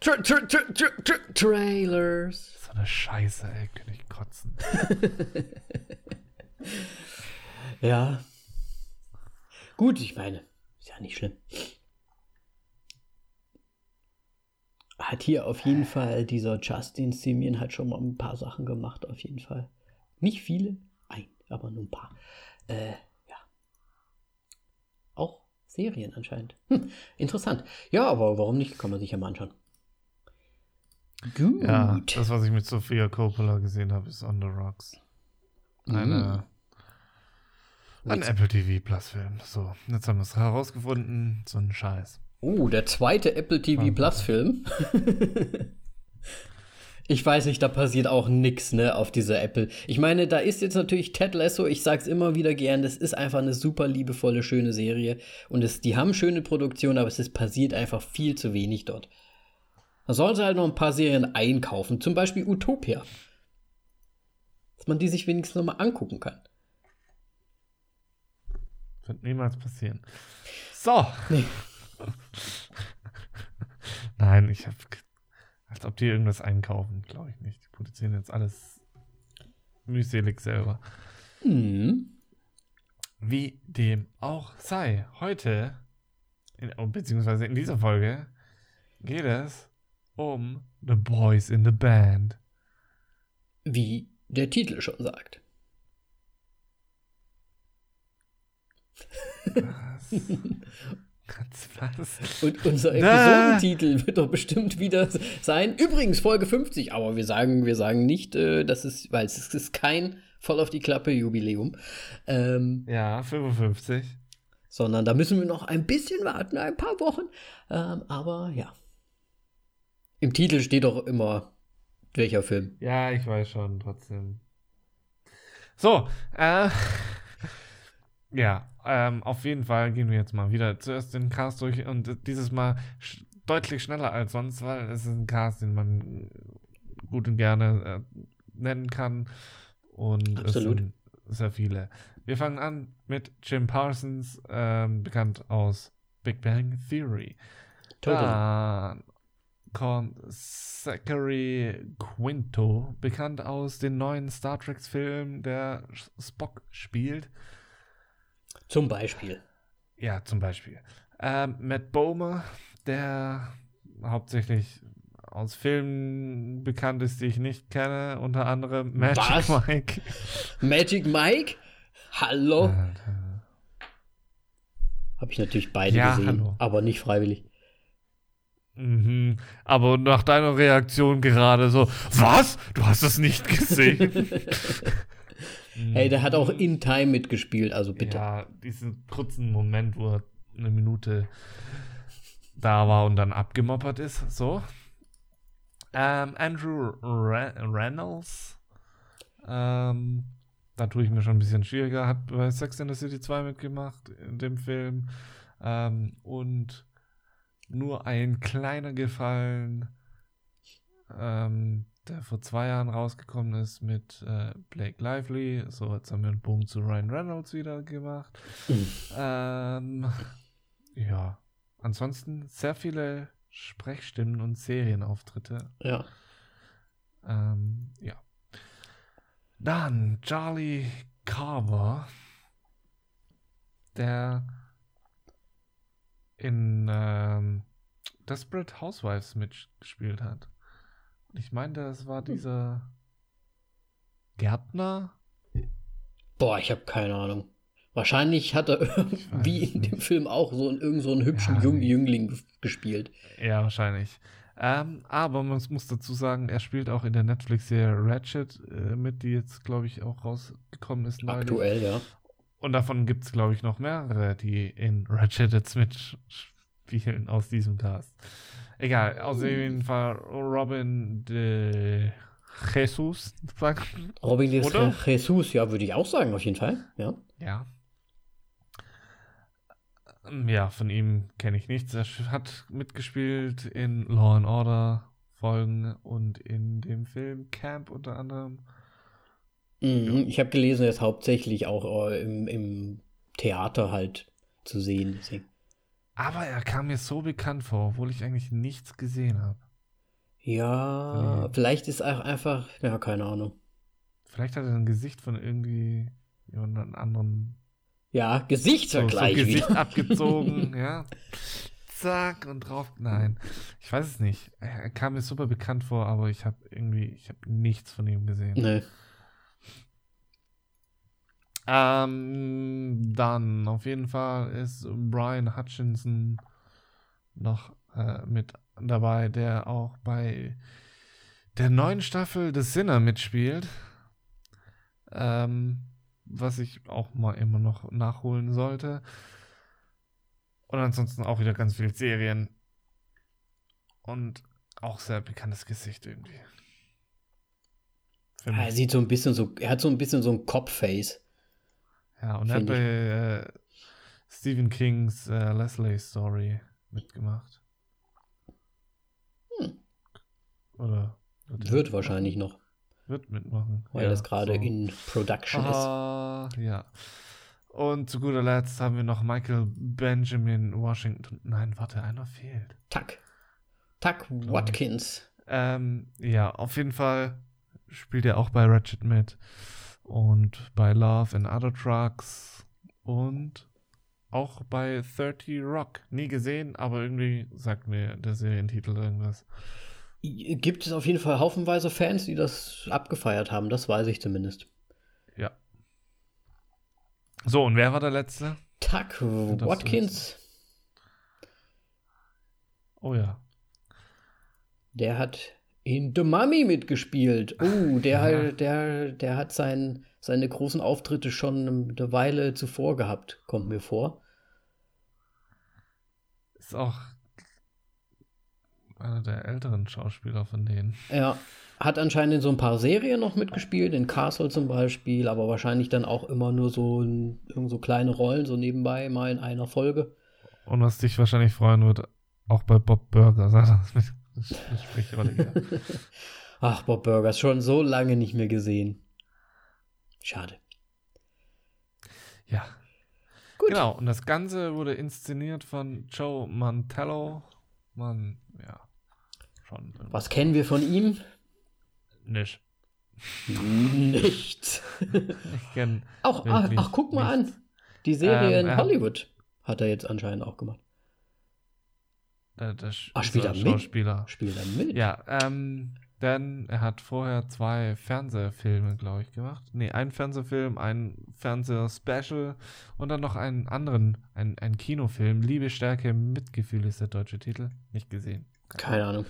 Tra tra tra tra Trailers. So eine Scheiße, ey, könnte ich kotzen. ja. Gut, ich meine, ist ja nicht schlimm. Hat hier auf jeden Fall dieser Justin Simeon hat schon mal ein paar Sachen gemacht, auf jeden Fall. Nicht viele, ein, aber nur ein paar. Äh, Serien anscheinend. Hm, interessant. Ja, aber warum nicht? Kann man sich ja mal anschauen. Gut. Ja, das, was ich mit Sophia Coppola gesehen habe, ist On the Rocks. Eine mm. Ein Apple TV Plus Film. So, jetzt haben wir es herausgefunden. So ein Scheiß. Oh, der zweite Apple TV Plus Film. ich weiß nicht, da passiert auch nichts, ne, auf dieser Apple. Ich meine, da ist jetzt natürlich Ted Lasso, ich sag's immer wieder gern, das ist einfach eine super liebevolle, schöne Serie. Und es, die haben schöne Produktionen, aber es ist, passiert einfach viel zu wenig dort. Da sollen sie halt noch ein paar Serien einkaufen, zum Beispiel Utopia. Dass man die sich wenigstens noch mal angucken kann. Wird niemals passieren. So. Nee. Nein, ich habe. Als ob die irgendwas einkaufen, glaube ich nicht. Die produzieren jetzt alles mühselig selber. Mhm. Wie dem auch sei, heute, in, oh, beziehungsweise in dieser Folge, geht es um The Boys in the Band. Wie der Titel schon sagt. Was? Was? Und unser Episodentitel wird doch bestimmt wieder sein. Übrigens Folge 50, aber wir sagen, wir sagen nicht, äh, dass es, weil es ist kein voll auf die Klappe Jubiläum. Ähm, ja, 55. Sondern da müssen wir noch ein bisschen warten, ein paar Wochen. Ähm, aber ja. Im Titel steht doch immer welcher Film. Ja, ich weiß schon, trotzdem. So, äh, ja, ähm, auf jeden Fall gehen wir jetzt mal wieder zuerst den Cast durch und dieses Mal sch deutlich schneller als sonst, weil es ist ein Cast, den man gut und gerne äh, nennen kann. Und Absolut. es sind sehr viele. Wir fangen an mit Jim Parsons, ähm, bekannt aus Big Bang Theory. Total. Dann kommt Zachary Quinto, bekannt aus den neuen Star Trek-Filmen, der Spock spielt. Zum Beispiel. Ja, zum Beispiel. Ähm, Matt Bomer, der hauptsächlich aus Filmen bekannt ist, die ich nicht kenne, unter anderem Magic Was? Mike. Magic Mike? Hallo? Ja, Habe ich natürlich beide ja, gesehen, hallo. aber nicht freiwillig. Mhm. Aber nach deiner Reaktion gerade so, was? Du hast es nicht gesehen? Hey, der hat auch in Time mitgespielt, also bitte. Ja, diesen kurzen Moment, wo er eine Minute da war und dann abgemoppert ist, so. Ähm, Andrew Re Reynolds. Ähm, da tue ich mir schon ein bisschen schwieriger. Hat bei Sex in the City 2 mitgemacht in dem Film. Ähm, und nur ein kleiner Gefallen, ähm, der vor zwei Jahren rausgekommen ist mit äh, Blake Lively. So, jetzt haben wir einen Bogen zu Ryan Reynolds wieder gemacht. Mhm. Ähm, ja, ansonsten sehr viele Sprechstimmen und Serienauftritte. Ja. Ähm, ja. Dann Charlie Carver, der in ähm, Desperate Housewives mitgespielt hat. Ich meine, das war dieser Gärtner. Boah, ich habe keine Ahnung. Wahrscheinlich hat er irgendwie in dem Film auch so, irgend so einen hübschen Ja, nee. Jüngling gespielt. Ja, wahrscheinlich. Ähm, aber man muss dazu sagen, er spielt auch in der Netflix-Serie Ratchet äh, mit, die jetzt, glaube ich, auch rausgekommen ist. neulich. Aktuell, ja. Und davon gibt es, glaube ich, noch mehrere, die in Ratchet jetzt mitspielen aus diesem Cast. Egal, auf jeden Fall Robin de Jesus, sagt Robin de Oder? Jesus, ja, würde ich auch sagen, auf jeden Fall. Ja. Ja. Ja, von ihm kenne ich nichts. Er hat mitgespielt in Law and Order Folgen und in dem Film Camp unter anderem. Mhm. Ich habe gelesen, er ist hauptsächlich auch äh, im, im Theater halt zu sehen. Deswegen. Aber er kam mir so bekannt vor, obwohl ich eigentlich nichts gesehen habe. Ja, Nee. vielleicht ist auch einfach, ja, keine Ahnung. Vielleicht hat er ein Gesicht von irgendwie jemand anderen Ja, so, so Gesichtsvergleich Gesicht wieder. abgezogen, ja. Zack und drauf. Nein, ich weiß es nicht. Er kam mir super bekannt vor, aber ich habe irgendwie, ich habe nichts von ihm gesehen. Nee. Ähm, dann auf jeden Fall ist Brian Hutchinson noch äh, mit dabei, der auch bei der neuen Staffel des Sinner mitspielt. Ähm, was ich auch mal immer noch nachholen sollte. Und ansonsten auch wieder ganz viele Serien. Und auch sehr bekanntes Gesicht irgendwie. Ah, Er sieht so ein bisschen so, er hat so ein bisschen so ein Cop-Face. Ja, und er hat bei äh, Stephen Kings äh, Leslie Story mitgemacht. Hm. Oder er Wird wahrscheinlich noch, Wird mitmachen. weil ja, das gerade so. in Production ist. Ah, ja. Und zu guter Letzt haben wir noch Michael Benjamin Washington. Nein, warte, einer fehlt. Tuck. Tuck Watkins. Ähm, ja, auf jeden Fall spielt er auch bei Ratchet mit und bei Love and Other Trucks und auch bei 30 Rock. Nie gesehen, aber irgendwie sagt mir der Serientitel irgendwas. Gibt es auf jeden Fall haufenweise Fans, die das abgefeiert haben, das weiß ich zumindest. Ja. So, und wer war der Letzte? Tuck Watkins, Oh ja. der hat in The Mummy mitgespielt. Oh, der, Ja. halt- der, der hat sein, seine großen Auftritte schon eine Weile zuvor gehabt, kommt mir vor. Ist auch einer der älteren Schauspieler von denen. Er hat anscheinend in so ein paar Serien noch mitgespielt, in Castle zum Beispiel, aber wahrscheinlich dann auch immer nur so, in, irgend so kleine Rollen, so nebenbei mal in einer Folge. Und was dich wahrscheinlich freuen wird, auch bei Bob Burger. Sag das mit, mit Sprichrolle gehabt. Ach, Bob Burgers, schon so lange nicht mehr gesehen. Schade. Ja. Gut. Genau, und das Ganze wurde inszeniert von Joe Mantello. Man, ja, schon. Was kennen wir von ihm? Nicht. Nichts. Ich kenne Auch, ach, ach, guck mal nichts. an. Die Serie Ähm, in Hollywood hat er jetzt anscheinend auch gemacht. Äh, der Sch- Ach, spielt er mit? Schauspieler. Spielt er mit? Ja, ähm, denn er hat vorher zwei Fernsehfilme, glaube ich, gemacht. Nee, einen Fernsehfilm, ein Fernsehspecial und dann noch einen anderen, ein, ein Kinofilm. Liebe, Stärke, Mitgefühl ist der deutsche Titel. Nicht gesehen. Keine Ahnung.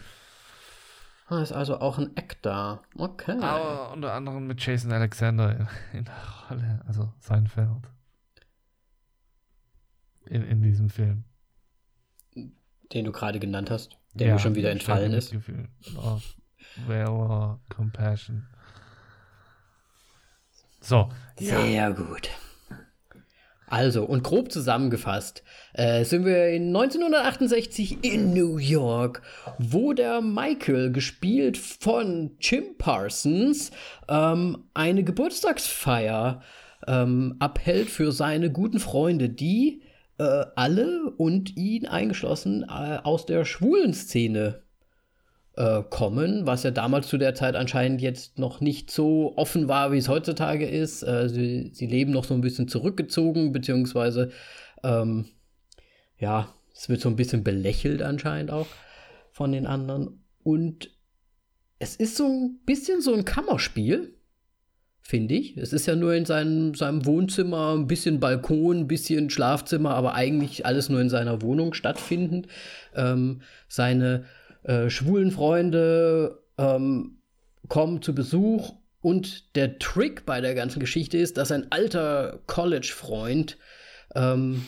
Ah, ist also auch ein Actor. Okay. Aber unter anderem mit Jason Alexander in, in der Rolle, also Seinfeld. In, in diesem Film. Den du gerade genannt hast, der Ja, mir schon wieder entfallen ist. Oh, Valor, Compassion. So. Sehr ja. gut. Also, und grob zusammengefasst, äh, sind wir in 1968 in New York, wo der Michael, gespielt von Jim Parsons, ähm, eine Geburtstagsfeier ähm, abhält für seine guten Freunde, die äh, alle und ihn eingeschlossen äh, aus der schwulen Szene äh, kommen, was ja damals zu der Zeit anscheinend jetzt noch nicht so offen war, wie es heutzutage ist. Äh, sie, sie leben noch so ein bisschen zurückgezogen, beziehungsweise ähm, ja, es wird so ein bisschen belächelt anscheinend auch von den anderen. Und es ist so ein bisschen so ein Kammerspiel, finde ich. Es ist ja nur in seinem, seinem Wohnzimmer, ein bisschen Balkon, ein bisschen Schlafzimmer, aber eigentlich alles nur in seiner Wohnung stattfindend. Ähm, seine äh, schwulen Freunde ähm, kommen zu Besuch und der Trick bei der ganzen Geschichte ist, dass ein alter College-Freund ähm,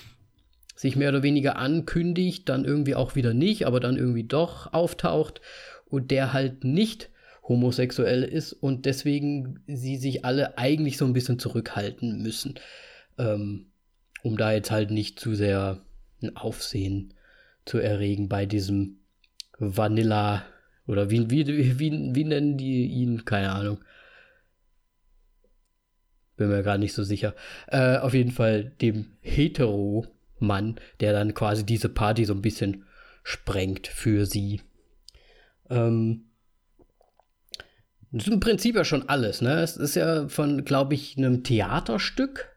sich mehr oder weniger ankündigt, dann irgendwie auch wieder nicht, aber dann irgendwie doch auftaucht und der halt nicht homosexuell ist und deswegen sie sich alle eigentlich so ein bisschen zurückhalten müssen, ähm, um da jetzt halt nicht zu sehr ein Aufsehen zu erregen bei diesem Vanilla oder wie, wie, wie, wie nennen die ihn? Keine Ahnung. Bin mir gar nicht so sicher. Äh, auf jeden Fall dem Hetero-Mann, der dann quasi diese Party so ein bisschen sprengt für sie. Ähm, das ist im Prinzip ja schon alles, ne? Es ist ja von, glaube ich, einem Theaterstück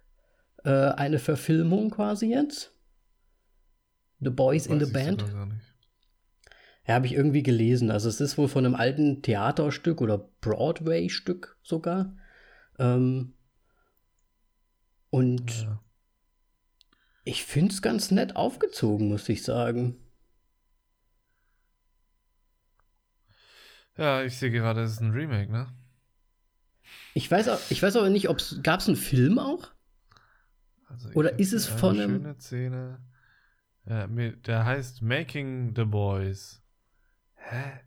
äh, eine Verfilmung quasi jetzt. The Boys in the Band. Ja, habe ich irgendwie gelesen. Also es ist wohl von einem alten Theaterstück oder Broadway-Stück sogar. Ähm, und ja. ich finde es ganz nett aufgezogen, muss ich sagen. Ja, ich sehe gerade, es ist ein Remake, ne? Ich weiß, auch, ich weiß aber nicht, ob es gab es einen Film auch? Also Oder ist es von einem schöne Szene. Ja, der heißt Making the Boys. Hä?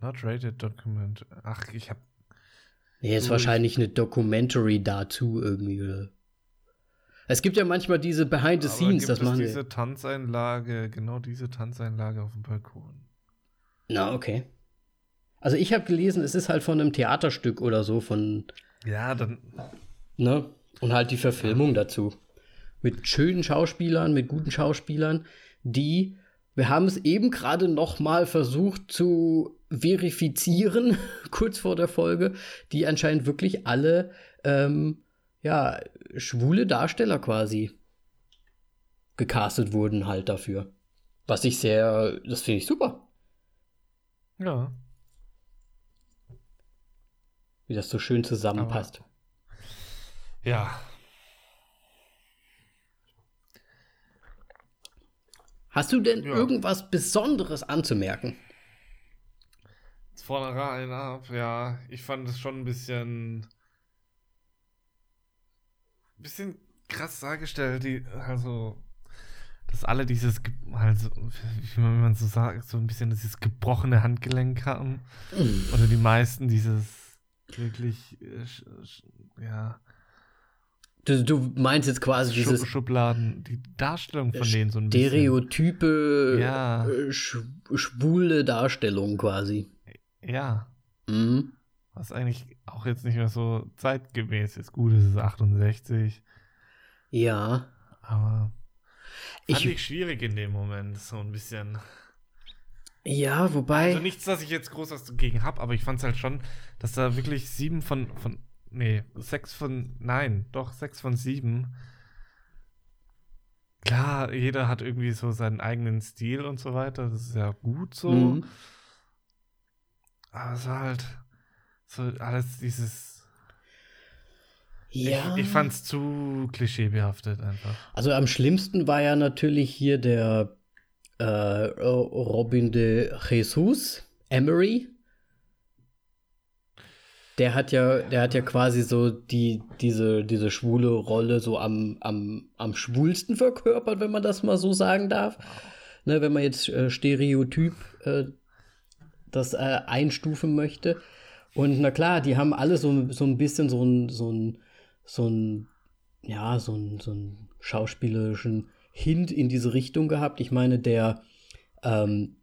Not rated document. Ach, ich hab. Nee, ist wahrscheinlich eine Documentary dazu irgendwie? Es gibt ja manchmal diese Behind the Scenes, das machen diese Tanzeinlage, genau diese Tanzeinlage auf dem Balkon. Na, okay. Also ich habe gelesen, es ist halt von einem Theaterstück oder so von. Ja, dann. Ne? Und halt die Verfilmung dazu. Mit schönen Schauspielern, mit guten Schauspielern, die wir haben es eben gerade noch mal versucht zu verifizieren, kurz vor der Folge, die anscheinend wirklich alle ähm, ja, schwule Darsteller quasi gecastet wurden halt dafür. Was ich sehr, das finde ich super. Ja. Wie das so schön zusammenpasst. Aber, ja, Hast du denn ja. irgendwas Besonderes anzumerken? Vornherein ab, ja. Ich fand es schon ein bisschen. bisschen krass dargestellt, die, also. Dass alle dieses, also, wie man so sagt, so ein bisschen dieses gebrochene Handgelenk haben. Mhm. Oder die meisten dieses wirklich, äh, ja Du, du meinst jetzt quasi Schub, dieses Schubladen, die Darstellung von denen so ein bisschen. Stereotype, ja. Äh, sch schwule Darstellung quasi. Ja. Mhm. Was eigentlich auch jetzt nicht mehr so zeitgemäß ist. Gut, es ist 68. Ja. Aber fand ich, ich schwierig in dem Moment, so ein bisschen. Ja, wobei. Also nichts, dass ich jetzt groß was dagegen habe, aber ich fand es halt schon, dass da wirklich sieben von, von Nee, sechs von. Nein, doch, sechs von sieben. Klar, jeder hat irgendwie so seinen eigenen Stil und so weiter. Das ist ja gut so. Mhm. Aber es war halt so alles dieses. Ja. Ich, ich fand es zu klischeebehaftet einfach. Also am schlimmsten war ja natürlich hier der äh, Robin de Jesus, Emery der hat ja, der hat ja quasi so die, diese, diese schwule Rolle so am, am, am schwulsten verkörpert, wenn man das mal so sagen darf. Ne, wenn man jetzt äh, Stereotyp äh, das äh, einstufen möchte. Und na klar, die haben alle so, so ein bisschen so ein, so ein, so ein, ja, so ein, so ein schauspielerischen Hint in diese Richtung gehabt. Ich meine, der, ähm,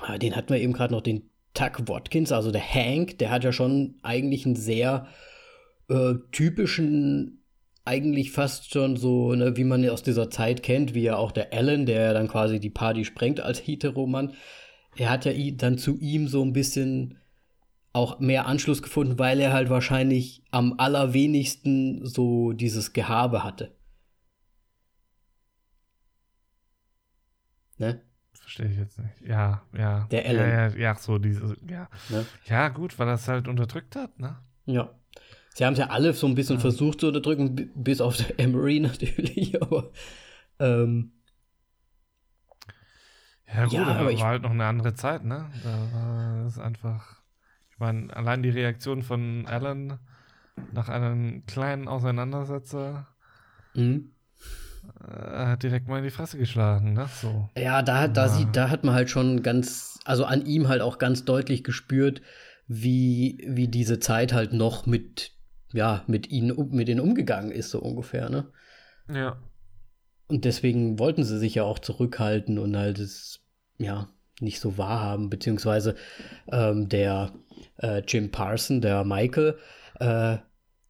ah, den hatten wir eben gerade noch, den Tuck Watkins, also der Hank, der hat ja schon eigentlich einen sehr äh, typischen, eigentlich fast schon so, ne, wie man aus dieser Zeit kennt, wie ja auch der Alan, der dann quasi die Party sprengt als Heteroman. Er hat ja dann zu ihm so ein bisschen auch mehr Anschluss gefunden, weil er halt wahrscheinlich am allerwenigsten so dieses Gehabe hatte. Ne? Verstehe ich jetzt nicht. Ja, ja. Der Alan. Ja, ja, ja so diese, ja. Ne? Ja, gut, weil er es halt unterdrückt hat, ne? Ja. Sie haben es ja alle so ein bisschen ja. versucht zu unterdrücken, bis auf Emery natürlich, aber ähm, ja, gut, ja, aber war halt noch eine andere Zeit, ne? Da war es einfach. Ich meine, allein die Reaktion von Alan nach einem kleinen Auseinandersetzer mhm. äh, hat direkt mal in die Fresse geschlagen, ne? So. Ja, da, da, ja. Sieht, da hat man halt schon ganz, also an ihm halt auch ganz deutlich gespürt, wie, wie diese Zeit halt noch mit, ja, mit ihnen, mit ihnen umgegangen ist, so ungefähr, ne? Ja. Und deswegen wollten sie sich ja auch zurückhalten und halt es, ja, nicht so wahrhaben, beziehungsweise ähm, der äh, Jim Parson, der Michael, äh,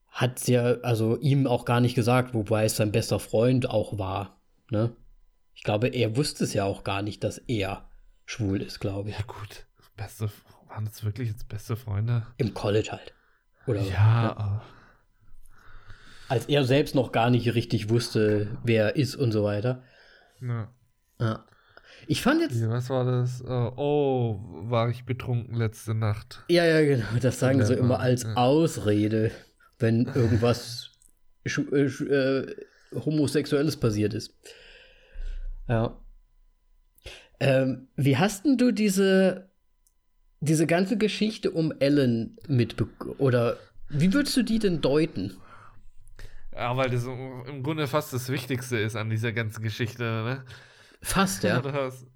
hat ja, also ihm auch gar nicht gesagt, wobei es sein bester Freund auch war. Ne? Ich glaube, er wusste es ja auch gar nicht, dass er schwul ist, glaube ich. Ja, gut. Beste, waren das wirklich jetzt beste Freunde? Im College halt. Oder ja. ja als er selbst noch gar nicht richtig wusste, wer er ist und so weiter. Ja. ja. Ich fand jetzt. Was war das? Uh, oh, war ich betrunken letzte Nacht? Ja, ja, genau. Das sagen sie immer als ja. Ausrede, wenn irgendwas äh, äh, Homosexuelles passiert ist. Ja. Ähm, wie hast denn du diese, diese ganze Geschichte um Ellen mitbekommen? Oder wie würdest du die denn deuten? Ja, weil das im Grunde fast das Wichtigste ist an dieser ganzen Geschichte, ne? Fast, ja.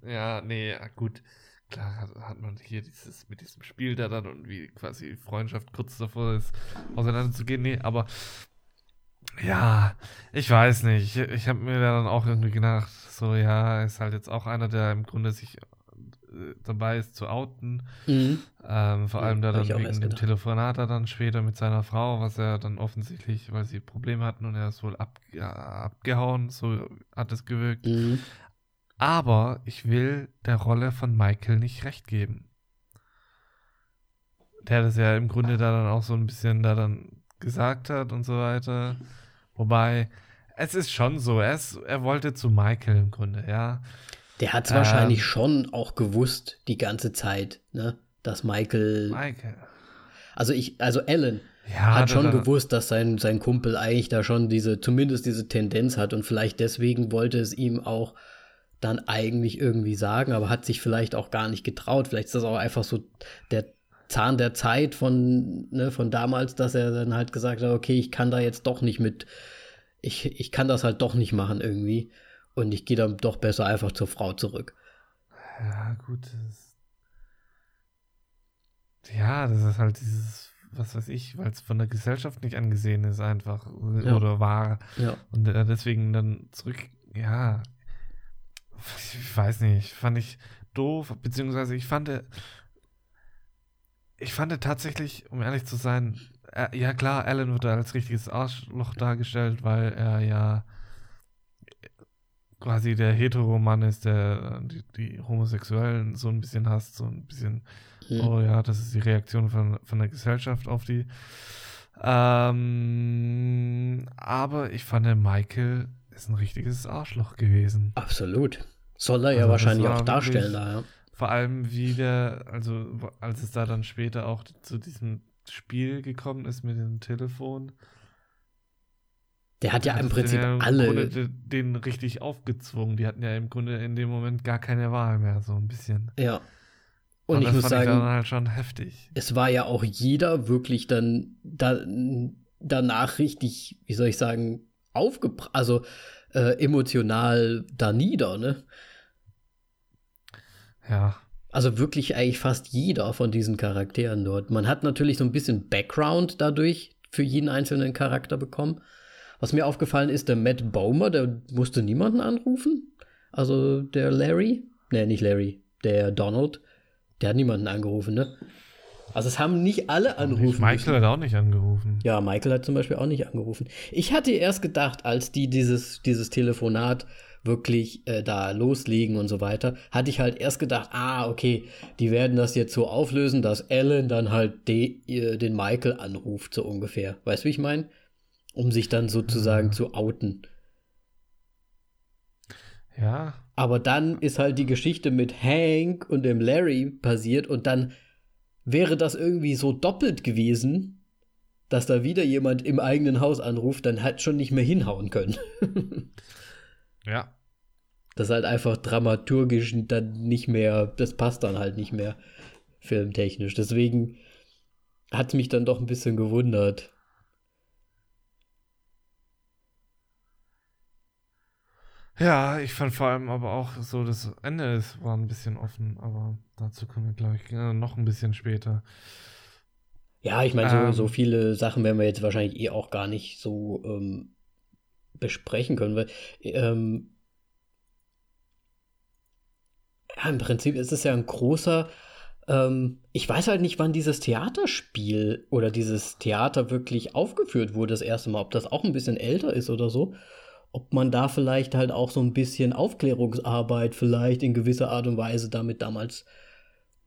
ja, nee, ja, gut. Klar hat, hat, man hier dieses mit diesem Spiel da dann und wie quasi Freundschaft kurz davor ist, auseinanderzugehen. Nee, aber ja, ich weiß nicht. Ich, ich habe mir dann auch irgendwie gedacht, so, ja, ist halt jetzt auch einer, der im Grunde sich äh, dabei ist zu outen. Mhm. Ähm, vor allem da dann wegen dem Telefonat dann später mit seiner Frau, was er dann offensichtlich, weil sie Probleme hatten und er ist wohl ab, ja, abgehauen, so hat es gewirkt. Mhm. Aber ich will der Rolle von Michael nicht recht geben. Der das ja im Grunde da dann auch so ein bisschen da dann gesagt hat und so weiter. Wobei, es ist schon so, er, ist, er wollte zu Michael im Grunde, ja. Der hat es ähm, wahrscheinlich schon auch gewusst die ganze Zeit, ne? Dass Michael. Michael. Also ich, also Alan ja, hat schon gewusst, dass sein, sein Kumpel eigentlich da schon diese, zumindest diese Tendenz hat und vielleicht deswegen wollte es ihm auch dann eigentlich irgendwie sagen, aber hat sich vielleicht auch gar nicht getraut. Vielleicht ist das auch einfach so der Zahn der Zeit von, ne, von damals, dass er dann halt gesagt hat, okay, ich kann da jetzt doch nicht mit, ich, ich kann das halt doch nicht machen irgendwie. Und ich gehe dann doch besser einfach zur Frau zurück. Ja, gut. Das ja, das ist halt dieses, was weiß ich, weil es von der Gesellschaft nicht angesehen ist, einfach. Ja. Oder war. Ja. Und äh, deswegen dann zurück, ja. Ich weiß nicht, fand ich doof, beziehungsweise ich fand, ich fand tatsächlich, um ehrlich zu sein, äh, ja klar, Alan wird als richtiges Arschloch dargestellt, weil er ja quasi der Hetero-Mann ist, der die, die, Homosexuellen so ein bisschen hasst, so ein bisschen, mhm. oh ja, das ist die Reaktion von, von der Gesellschaft auf die. Ähm, aber ich fand, Michael ist ein richtiges Arschloch gewesen. Absolut. Soll er ja also wahrscheinlich auch darstellen, da, ja. Vor allem wie der, also als es da dann später auch zu diesem Spiel gekommen ist mit dem Telefon, der hat ja im Prinzip ja im alle. Grunde den richtig aufgezwungen. Die hatten ja im Grunde in dem Moment gar keine Wahl mehr, so ein bisschen. Ja. Und Aber ich muss sagen, ich dann halt schon heftig. Es war ja auch jeder wirklich dann da, danach richtig, wie soll ich sagen, aufgebracht, also äh, emotional da nieder, ne? Ja. Also wirklich eigentlich fast jeder von diesen Charakteren dort. Man hat natürlich so ein bisschen Background dadurch für jeden einzelnen Charakter bekommen. Was mir aufgefallen ist, der Matt Bomer, der musste niemanden anrufen. Also der Larry, ne, nicht Larry, der Donald, der hat niemanden angerufen, ne? Also es haben nicht alle angerufen. Michael müssen. hat auch nicht angerufen. Ja, Michael hat zum Beispiel auch nicht angerufen. Ich hatte erst gedacht, als die dieses, dieses Telefonat wirklich äh, da loslegen und so weiter, hatte ich halt erst gedacht, ah, okay, die werden das jetzt so auflösen, dass Ellen dann halt de, äh, den Michael anruft, so ungefähr. Weißt du, wie ich meine? Um sich dann sozusagen mhm. zu outen. Ja. Aber dann ist halt die Geschichte mit Hank und dem Larry passiert und dann wäre das irgendwie so doppelt gewesen, dass da wieder jemand im eigenen Haus anruft, dann hat schon nicht mehr hinhauen können. ja. Das ist halt einfach dramaturgisch dann nicht mehr, das passt dann halt nicht mehr filmtechnisch. Deswegen hat mich dann doch ein bisschen gewundert. Ja, ich fand vor allem aber auch so, das Ende ist, war ein bisschen offen, aber dazu kommen wir, glaube ich, noch ein bisschen später. Ja, ich meine, so, ähm, so viele Sachen werden wir jetzt wahrscheinlich eh auch gar nicht so ähm, besprechen können, weil ähm, ja, im Prinzip ist es ja ein großer, ähm, ich weiß halt nicht, wann dieses Theaterspiel oder dieses Theater wirklich aufgeführt wurde, das erste Mal, ob das auch ein bisschen älter ist oder so ob man da vielleicht halt auch so ein bisschen Aufklärungsarbeit vielleicht in gewisser Art und Weise damit damals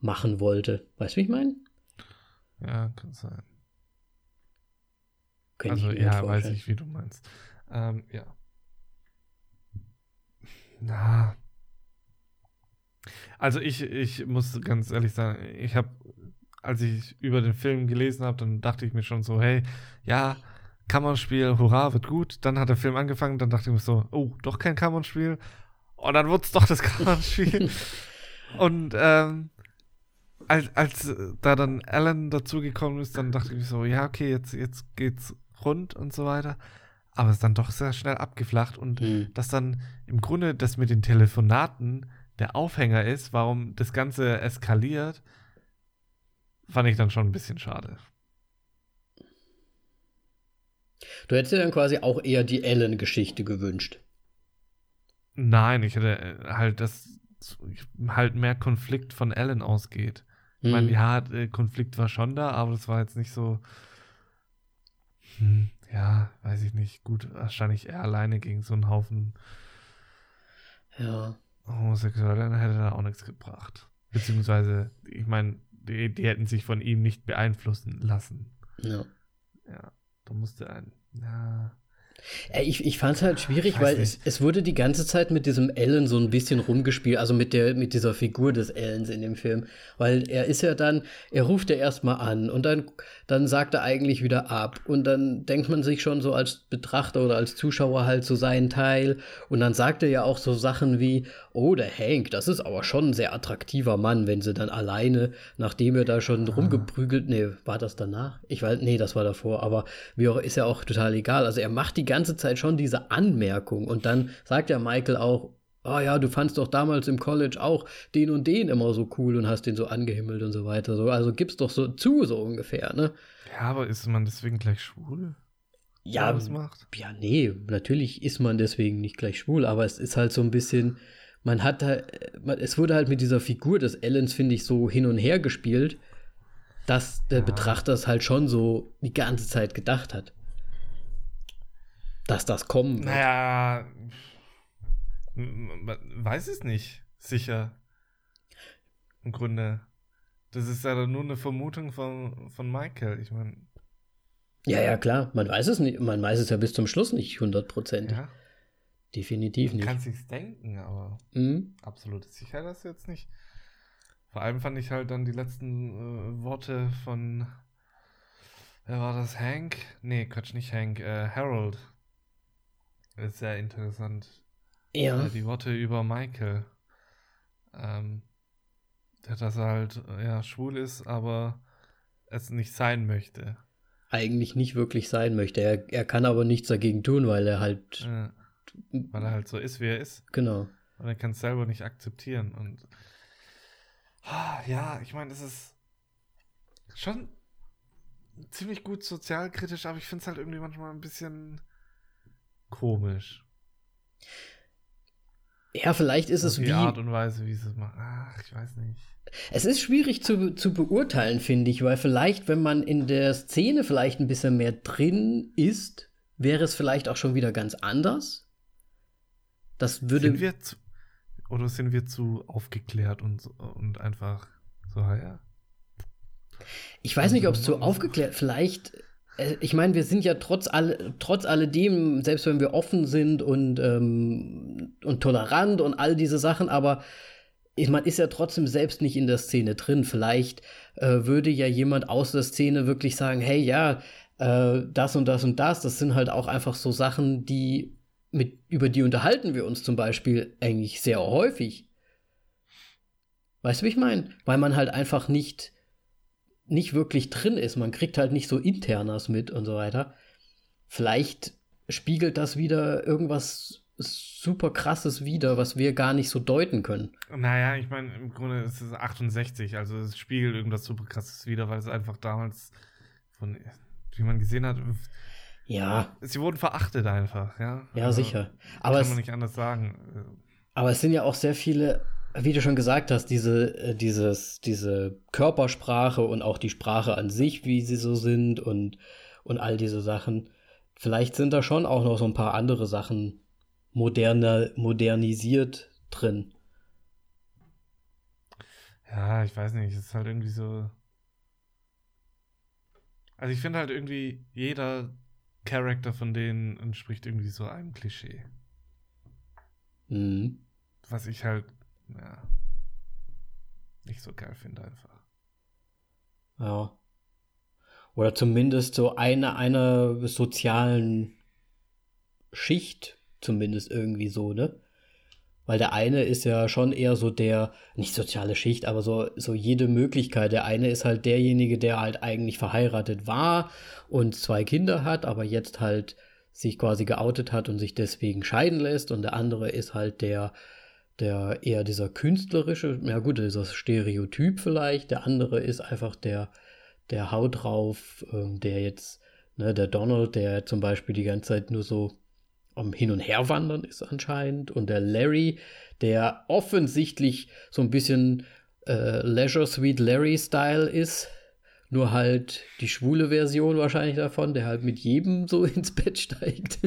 machen wollte. Weißt du, wie ich meine? Ja, kann sein. Kann also ja, weiß ich, wie du meinst. Ähm, ja. Na. Also ich, ich muss ganz ehrlich sagen, ich habe, als ich über den Film gelesen habe, dann dachte ich mir schon so, hey, ja, Kammernspiel, hurra, wird gut. Dann hat der Film angefangen, dann dachte ich mir so, oh, doch kein Kammernspiel. Und dann wurde es doch das Kammernspiel. und ähm, als, als da dann Alan dazugekommen ist, dann dachte ich mir so, ja, okay, jetzt, jetzt geht's rund und so weiter. Aber es ist dann doch sehr schnell abgeflacht und mhm. dass dann im Grunde das mit den Telefonaten der Aufhänger ist, warum das Ganze eskaliert, fand ich dann schon ein bisschen schade. Du hättest dir dann quasi auch eher die Ellen-Geschichte gewünscht. Nein, ich hätte äh, halt, dass halt mehr Konflikt von Ellen ausgeht. Ich meine, hm. ja, der Konflikt war schon da, aber das war jetzt nicht so. Hm, ja, weiß ich nicht. Gut, wahrscheinlich eher alleine gegen so einen Haufen. Ja. Homosexuelle hätte da auch nichts gebracht. Beziehungsweise, ich meine, die, die hätten sich von ihm nicht beeinflussen lassen. Ja. Ja, da musste ein ja. Ich, ich fand es halt schwierig, weil es, es wurde die ganze Zeit mit diesem Ellen so ein bisschen rumgespielt, also mit der, mit dieser Figur des Ellens in dem Film. Weil er ist ja dann, er ruft ja erstmal an und dann, dann sagt er eigentlich wieder ab. Und dann denkt man sich schon so als Betrachter oder als Zuschauer halt so seinen Teil. Und dann sagt er ja auch so Sachen wie, oh, der Hank, das ist aber schon ein sehr attraktiver Mann, wenn sie dann alleine, nachdem er da schon ah. rumgeprügelt, nee, war das danach? Ich weiß, nee, das war davor, aber wie auch, ist ja auch total egal. Also er macht die ganze Zeit schon diese Anmerkung und dann sagt ja Michael auch, oh ja, du fandst doch damals im College auch den und den immer so cool und hast den so angehimmelt und so weiter. So, also gib's doch so zu, so ungefähr, ne? Ja, aber ist man deswegen gleich schwul? Ja, ja, nee, natürlich ist man deswegen nicht gleich schwul, aber es ist halt so ein bisschen, man hat halt, es wurde halt mit dieser Figur des Ellens, finde ich, so hin und her gespielt, dass der ja. Betrachter es halt schon so die ganze Zeit gedacht hat dass das kommen wird. Naja, man weiß es nicht, sicher. Im Grunde. Das ist ja nur eine Vermutung von, von Michael. Ich meine. Ja, ja, klar. Man weiß es nicht. Man weiß es ja bis zum Schluss nicht hundertprozentig. Ja. Definitiv nicht. Man kann sich's denken, aber mhm. absolute Sicherheit das jetzt nicht. Vor allem fand ich halt dann die letzten äh, Worte von wer war das? Hank? Nee, Quatsch, nicht Hank, äh, Harold. Ist sehr interessant. Ja. Die Worte über Michael. Ähm, dass er halt ja, schwul ist, aber es nicht sein möchte. Eigentlich nicht wirklich sein möchte. Er, er kann aber nichts dagegen tun, weil er halt. Ja, weil er halt so ist, wie er ist. Genau. Und er kann es selber nicht akzeptieren. Und ja, ich meine, es ist schon ziemlich gut sozialkritisch, aber ich finde es halt irgendwie manchmal ein bisschen komisch. Ja, vielleicht ist es die wie. Art und Weise, wie sie es machen. Ach, ich weiß nicht. Es ist schwierig zu, zu beurteilen, finde ich, weil vielleicht, wenn man in der Szene vielleicht ein bisschen mehr drin ist, wäre es vielleicht auch schon wieder ganz anders. Das würde. Sind wir zu, oder sind wir zu aufgeklärt und, und einfach so, ja? Ich weiß nicht, ob es zu aufgeklärt, vielleicht äh, ich meine, wir sind ja trotz, alle, trotz alledem, selbst wenn wir offen sind und, ähm, und tolerant und all diese Sachen, aber man ist ja trotzdem selbst nicht in der Szene drin. Vielleicht äh, würde ja jemand aus der Szene wirklich sagen, hey, ja, äh, das und das und das, das sind halt auch einfach so Sachen, die mit, über die unterhalten wir uns zum Beispiel eigentlich sehr häufig. Weißt du, wie ich meine? Weil man halt einfach nicht nicht wirklich drin ist. Man kriegt halt nicht so Internas mit und so weiter. Vielleicht spiegelt das wieder irgendwas super krasses wieder, was wir gar nicht so deuten können. Naja, ich meine, im Grunde ist es 68, also es spiegelt irgendwas super krasses wieder, weil es einfach damals von, wie man gesehen hat, ja. Sie wurden verachtet einfach, ja. Ja, also, sicher. Aber kann es, man nicht anders sagen. Aber es sind ja auch sehr viele wie du schon gesagt hast, diese, äh, dieses, diese Körpersprache und auch die Sprache an sich, wie sie so sind und, und all diese Sachen. Vielleicht sind da schon auch noch so ein paar andere Sachen moderner, modernisiert drin. Ja, ich weiß nicht, es ist halt irgendwie so. Also ich finde halt irgendwie, jeder Charakter von denen entspricht irgendwie so einem Klischee. Mhm. Was ich halt ja, nicht so geil finde einfach. Ja. Oder zumindest so eine einer sozialen Schicht, zumindest irgendwie so, ne? Weil der eine ist ja schon eher so der, nicht soziale Schicht, aber so, so jede Möglichkeit. Der eine ist halt derjenige, der halt eigentlich verheiratet war und zwei Kinder hat, aber jetzt halt sich quasi geoutet hat und sich deswegen scheiden lässt. Und der andere ist halt der, der eher dieser künstlerische, ja gut, dieser Stereotyp vielleicht, der andere ist einfach der, der Haut drauf, äh, der jetzt, ne, der Donald, der zum Beispiel die ganze Zeit nur so am Hin- und Herwandern ist anscheinend und der Larry, der offensichtlich so ein bisschen äh, Leisure Suite Larry-Style ist, nur halt die schwule Version wahrscheinlich davon, der halt mit jedem so ins Bett steigt.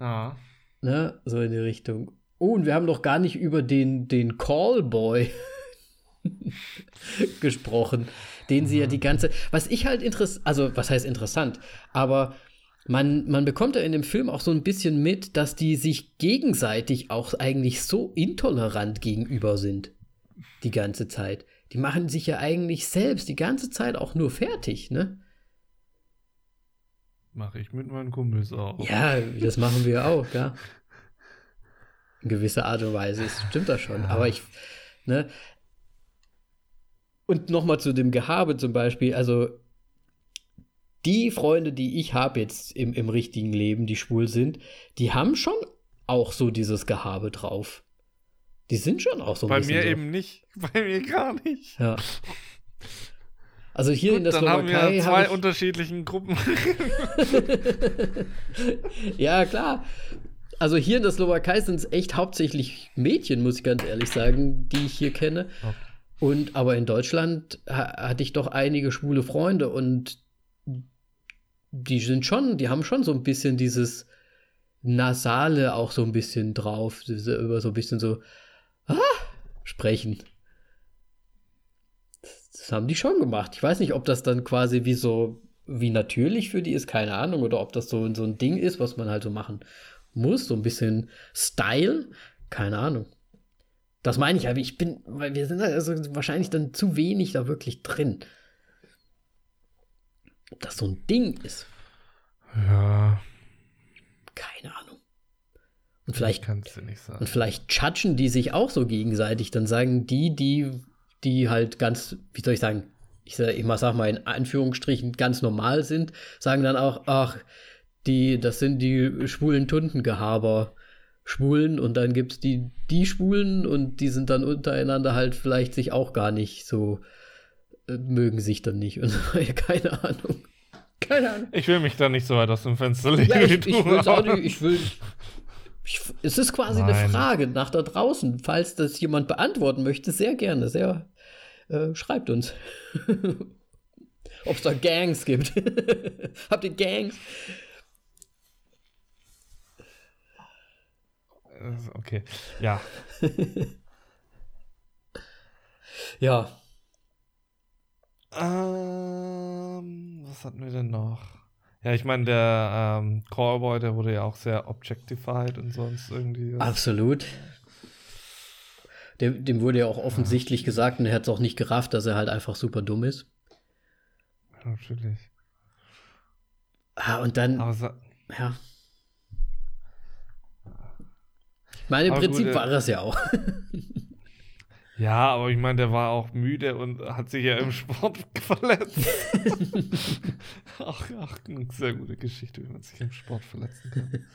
ja. Ne? So in die Richtung. Oh, und wir haben noch gar nicht über den, den Callboy gesprochen, den sie ja die ganze. Was ich halt interessant, also was heißt interessant, aber man, man bekommt ja in dem Film auch so ein bisschen mit, dass die sich gegenseitig auch eigentlich so intolerant gegenüber sind. Die ganze Zeit. Die machen sich ja eigentlich selbst die ganze Zeit auch nur fertig, ne? Mache ich mit meinen Kumpels auch. Ja, das machen wir auch, ja. In gewisser Art und Weise das stimmt das schon. Ja. Aber ich, ne? Und nochmal zu dem Gehabe zum Beispiel, also die Freunde, die ich habe jetzt im, im richtigen Leben, die schwul sind, die haben schon auch so dieses Gehabe drauf. Die sind schon auch so ein Bei mir so. eben nicht. Bei mir gar nicht. Ja. Also hier Gut, in der dann Slowakei haben wir zwei hab unterschiedlichen Gruppen. ja, klar. Also hier in der Slowakei sind es echt hauptsächlich Mädchen, muss ich ganz ehrlich sagen, die ich hier kenne. Und aber in Deutschland ha hatte ich doch einige schwule Freunde und die sind schon, die haben schon so ein bisschen dieses Nasale auch so ein bisschen drauf, über so ein bisschen so ah, sprechen. Das haben die schon gemacht. Ich weiß nicht, ob das dann quasi wie so, wie natürlich für die ist, keine Ahnung, oder ob das so, so ein Ding ist, was man halt so machen muss. So ein bisschen Style, keine Ahnung. Das meine ich, aber ich bin, weil wir sind also wahrscheinlich dann zu wenig da wirklich drin. Ob das so ein Ding ist. Ja. Keine Ahnung. Und vielleicht, kannst du nicht sagen. Und vielleicht judgen die sich auch so gegenseitig. Dann sagen die, die die halt ganz, wie soll ich sagen, ich sag, ich sag mal in Anführungsstrichen ganz normal sind, sagen dann auch, ach, die, das sind die schwulen Tuntengehaber, Schwulen und dann gibt es die, die Schwulen und die sind dann untereinander halt vielleicht sich auch gar nicht so, mögen sich dann nicht keine Ahnung. Keine Ahnung. Ich will mich da nicht so weit aus dem Fenster legen. Ja, ich, ich will auch nicht, ich will. Ich, es ist quasi eine Nein. Frage nach da draußen. Falls das jemand beantworten möchte, sehr gerne. Sehr, äh, schreibt uns. Ob es da Gangs gibt. Habt ihr Gangs? Äh, Okay, ja. Ja. Ähm, was hatten wir denn noch? Ja, ich meine, der ähm, Callboy, der wurde ja auch sehr objectified und sonst irgendwie. Absolut. Dem, dem wurde ja auch offensichtlich gesagt und er hat es auch nicht gerafft, dass er halt einfach super dumm ist. Natürlich. Ah, und dann, Aber ja. Ich meine, im Prinzip gut, äh, war es ja auch. Ja, aber ich meine, der war auch müde und hat sich ja im Sport verletzt. ach, ach, eine sehr gute Geschichte, wie man sich im Sport verletzen kann.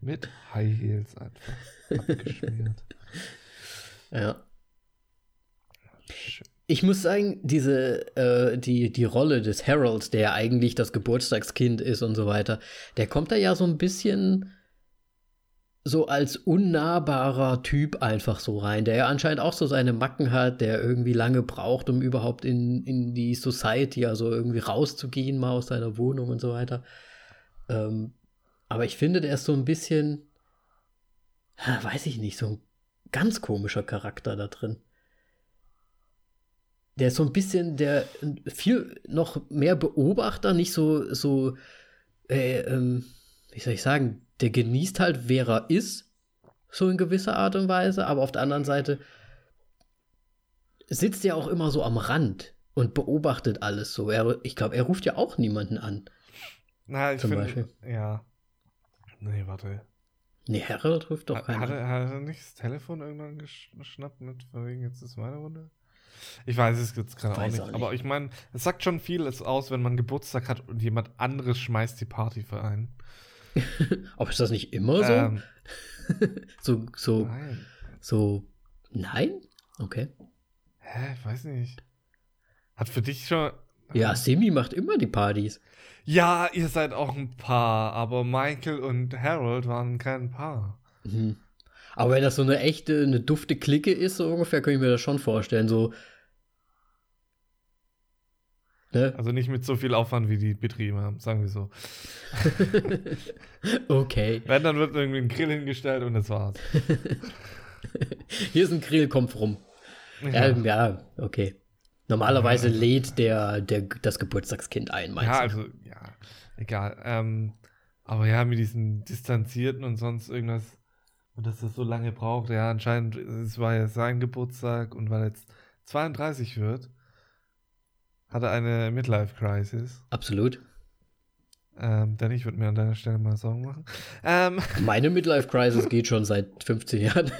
Mit High Heels einfach abgeschmiert. ja. Schön. Ich muss sagen, diese, äh, die, die Rolle des Harold, der eigentlich das Geburtstagskind ist und so weiter, der kommt da ja so ein bisschen so als unnahbarer Typ einfach so rein, der ja anscheinend auch so seine Macken hat, der irgendwie lange braucht, um überhaupt in, in die Society, also irgendwie rauszugehen, mal aus seiner Wohnung und so weiter. Ähm, aber ich finde, der ist so ein bisschen, weiß ich nicht, so ein ganz komischer Charakter da drin. Der ist so ein bisschen der viel noch mehr Beobachter, nicht so, so, äh, ähm, wie soll ich sagen, der genießt halt, wer er ist, so in gewisser Art und Weise, aber auf der anderen Seite sitzt er auch immer so am Rand und beobachtet alles so. Er, ich glaube, er ruft ja auch niemanden an. Na, ich Zum finde. Beispiel. Ja. Nee, warte. Nee, Harold ruft doch Hat, keinen hat, er, hat er nicht das Telefon irgendwann gesch- geschnappt mit, von wegen, jetzt ist meine Runde? Ich weiß es jetzt gerade auch Weiß nicht. auch nicht. Aber ich meine, es sagt schon vieles aus, wenn man Geburtstag hat und jemand anderes schmeißt die Party für einen. Aber ist das nicht immer so? Ähm, so, so, nein. so, nein? Okay. Hä, ich weiß nicht. Hat für dich schon. Ja, Simi macht immer die Partys. Ja, ihr seid auch ein Paar, aber Michael und Harold waren kein Paar. Mhm. Aber wenn das so eine echte, eine dufte Clique ist, so ungefähr, kann ich mir das schon vorstellen. So. Ne? Also nicht mit so viel Aufwand, wie die betrieben haben, sagen wir so. Okay. Wenn, dann wird irgendwie ein Grill hingestellt und das war's. Hier ist ein Grill, kommt rum. Ja, ja okay. Normalerweise lädt der, der das Geburtstagskind ein, meinst Ja, du? also, ja, egal. Ähm, aber ja, mit diesen Distanzierten und sonst irgendwas, und dass das so lange braucht, ja, anscheinend, es war ja sein Geburtstag und weil er jetzt 32 wird, hat er eine Midlife-Crisis. Absolut. Ähm, denn ich würde mir an deiner Stelle mal Sorgen machen. Ähm, Meine Midlife Crisis geht schon seit 15 Jahren.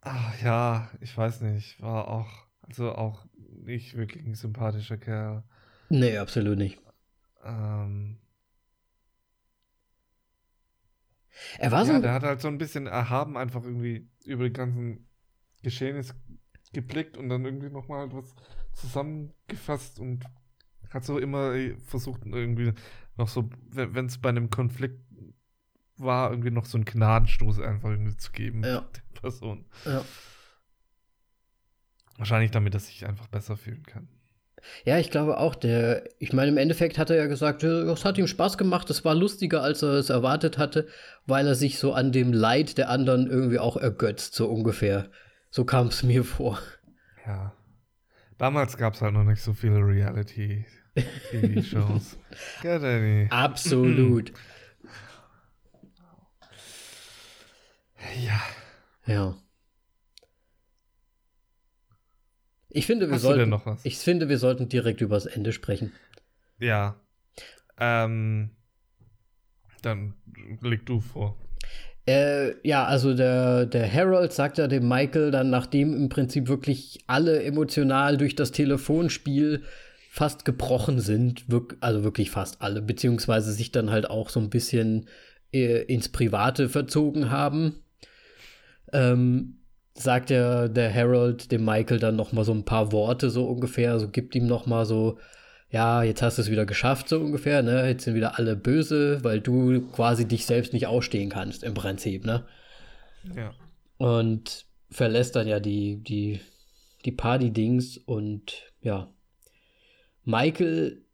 ach ja, ich weiß nicht, war auch, also auch nicht wirklich ein sympathischer Kerl. nee, absolut nicht. Ähm, Er war so. ja, der hat halt so ein bisschen erhaben einfach irgendwie über die ganzen Geschehnisse geblickt und dann irgendwie nochmal halt was zusammengefasst und hat so immer äh, versucht, irgendwie noch so, wenn es bei einem Konflikt war, irgendwie noch so einen Gnadenstoß einfach irgendwie zu geben Ja. der Person. ja. Wahrscheinlich damit, er sich einfach besser fühlen kann. Ja, ich glaube auch, der, ich meine, im Endeffekt hat er ja gesagt, ja, es hat ihm Spaß gemacht, es war lustiger, als er es erwartet hatte, weil er sich so an dem Leid der anderen irgendwie auch ergötzt, so ungefähr. So kam es mir vor. Ja. Damals gab es halt noch nicht so viele Reality-TV-Shows. Absolut. Ja. ja. Ich finde, wir Hast du sollten, denn noch was? ich finde, wir sollten direkt übers Ende sprechen. Ja. Ähm, dann leg du vor. Äh, ja, also der, der Harold sagt ja dem Michael dann, nachdem im Prinzip wirklich alle emotional durch das Telefonspiel fast gebrochen sind, also wirklich fast alle, beziehungsweise sich dann halt auch so ein bisschen äh, ins Private verzogen haben. Ähm, sagt ja der Harold dem Michael dann noch mal so ein paar Worte so ungefähr, also gibt ihm noch mal so ja, jetzt hast du es wieder geschafft so ungefähr, ne? Jetzt sind wieder alle böse, weil du quasi dich selbst nicht ausstehen kannst im Prinzip, ne? Ja. Und verlässt dann ja die die die Party-Dings und ja, Michael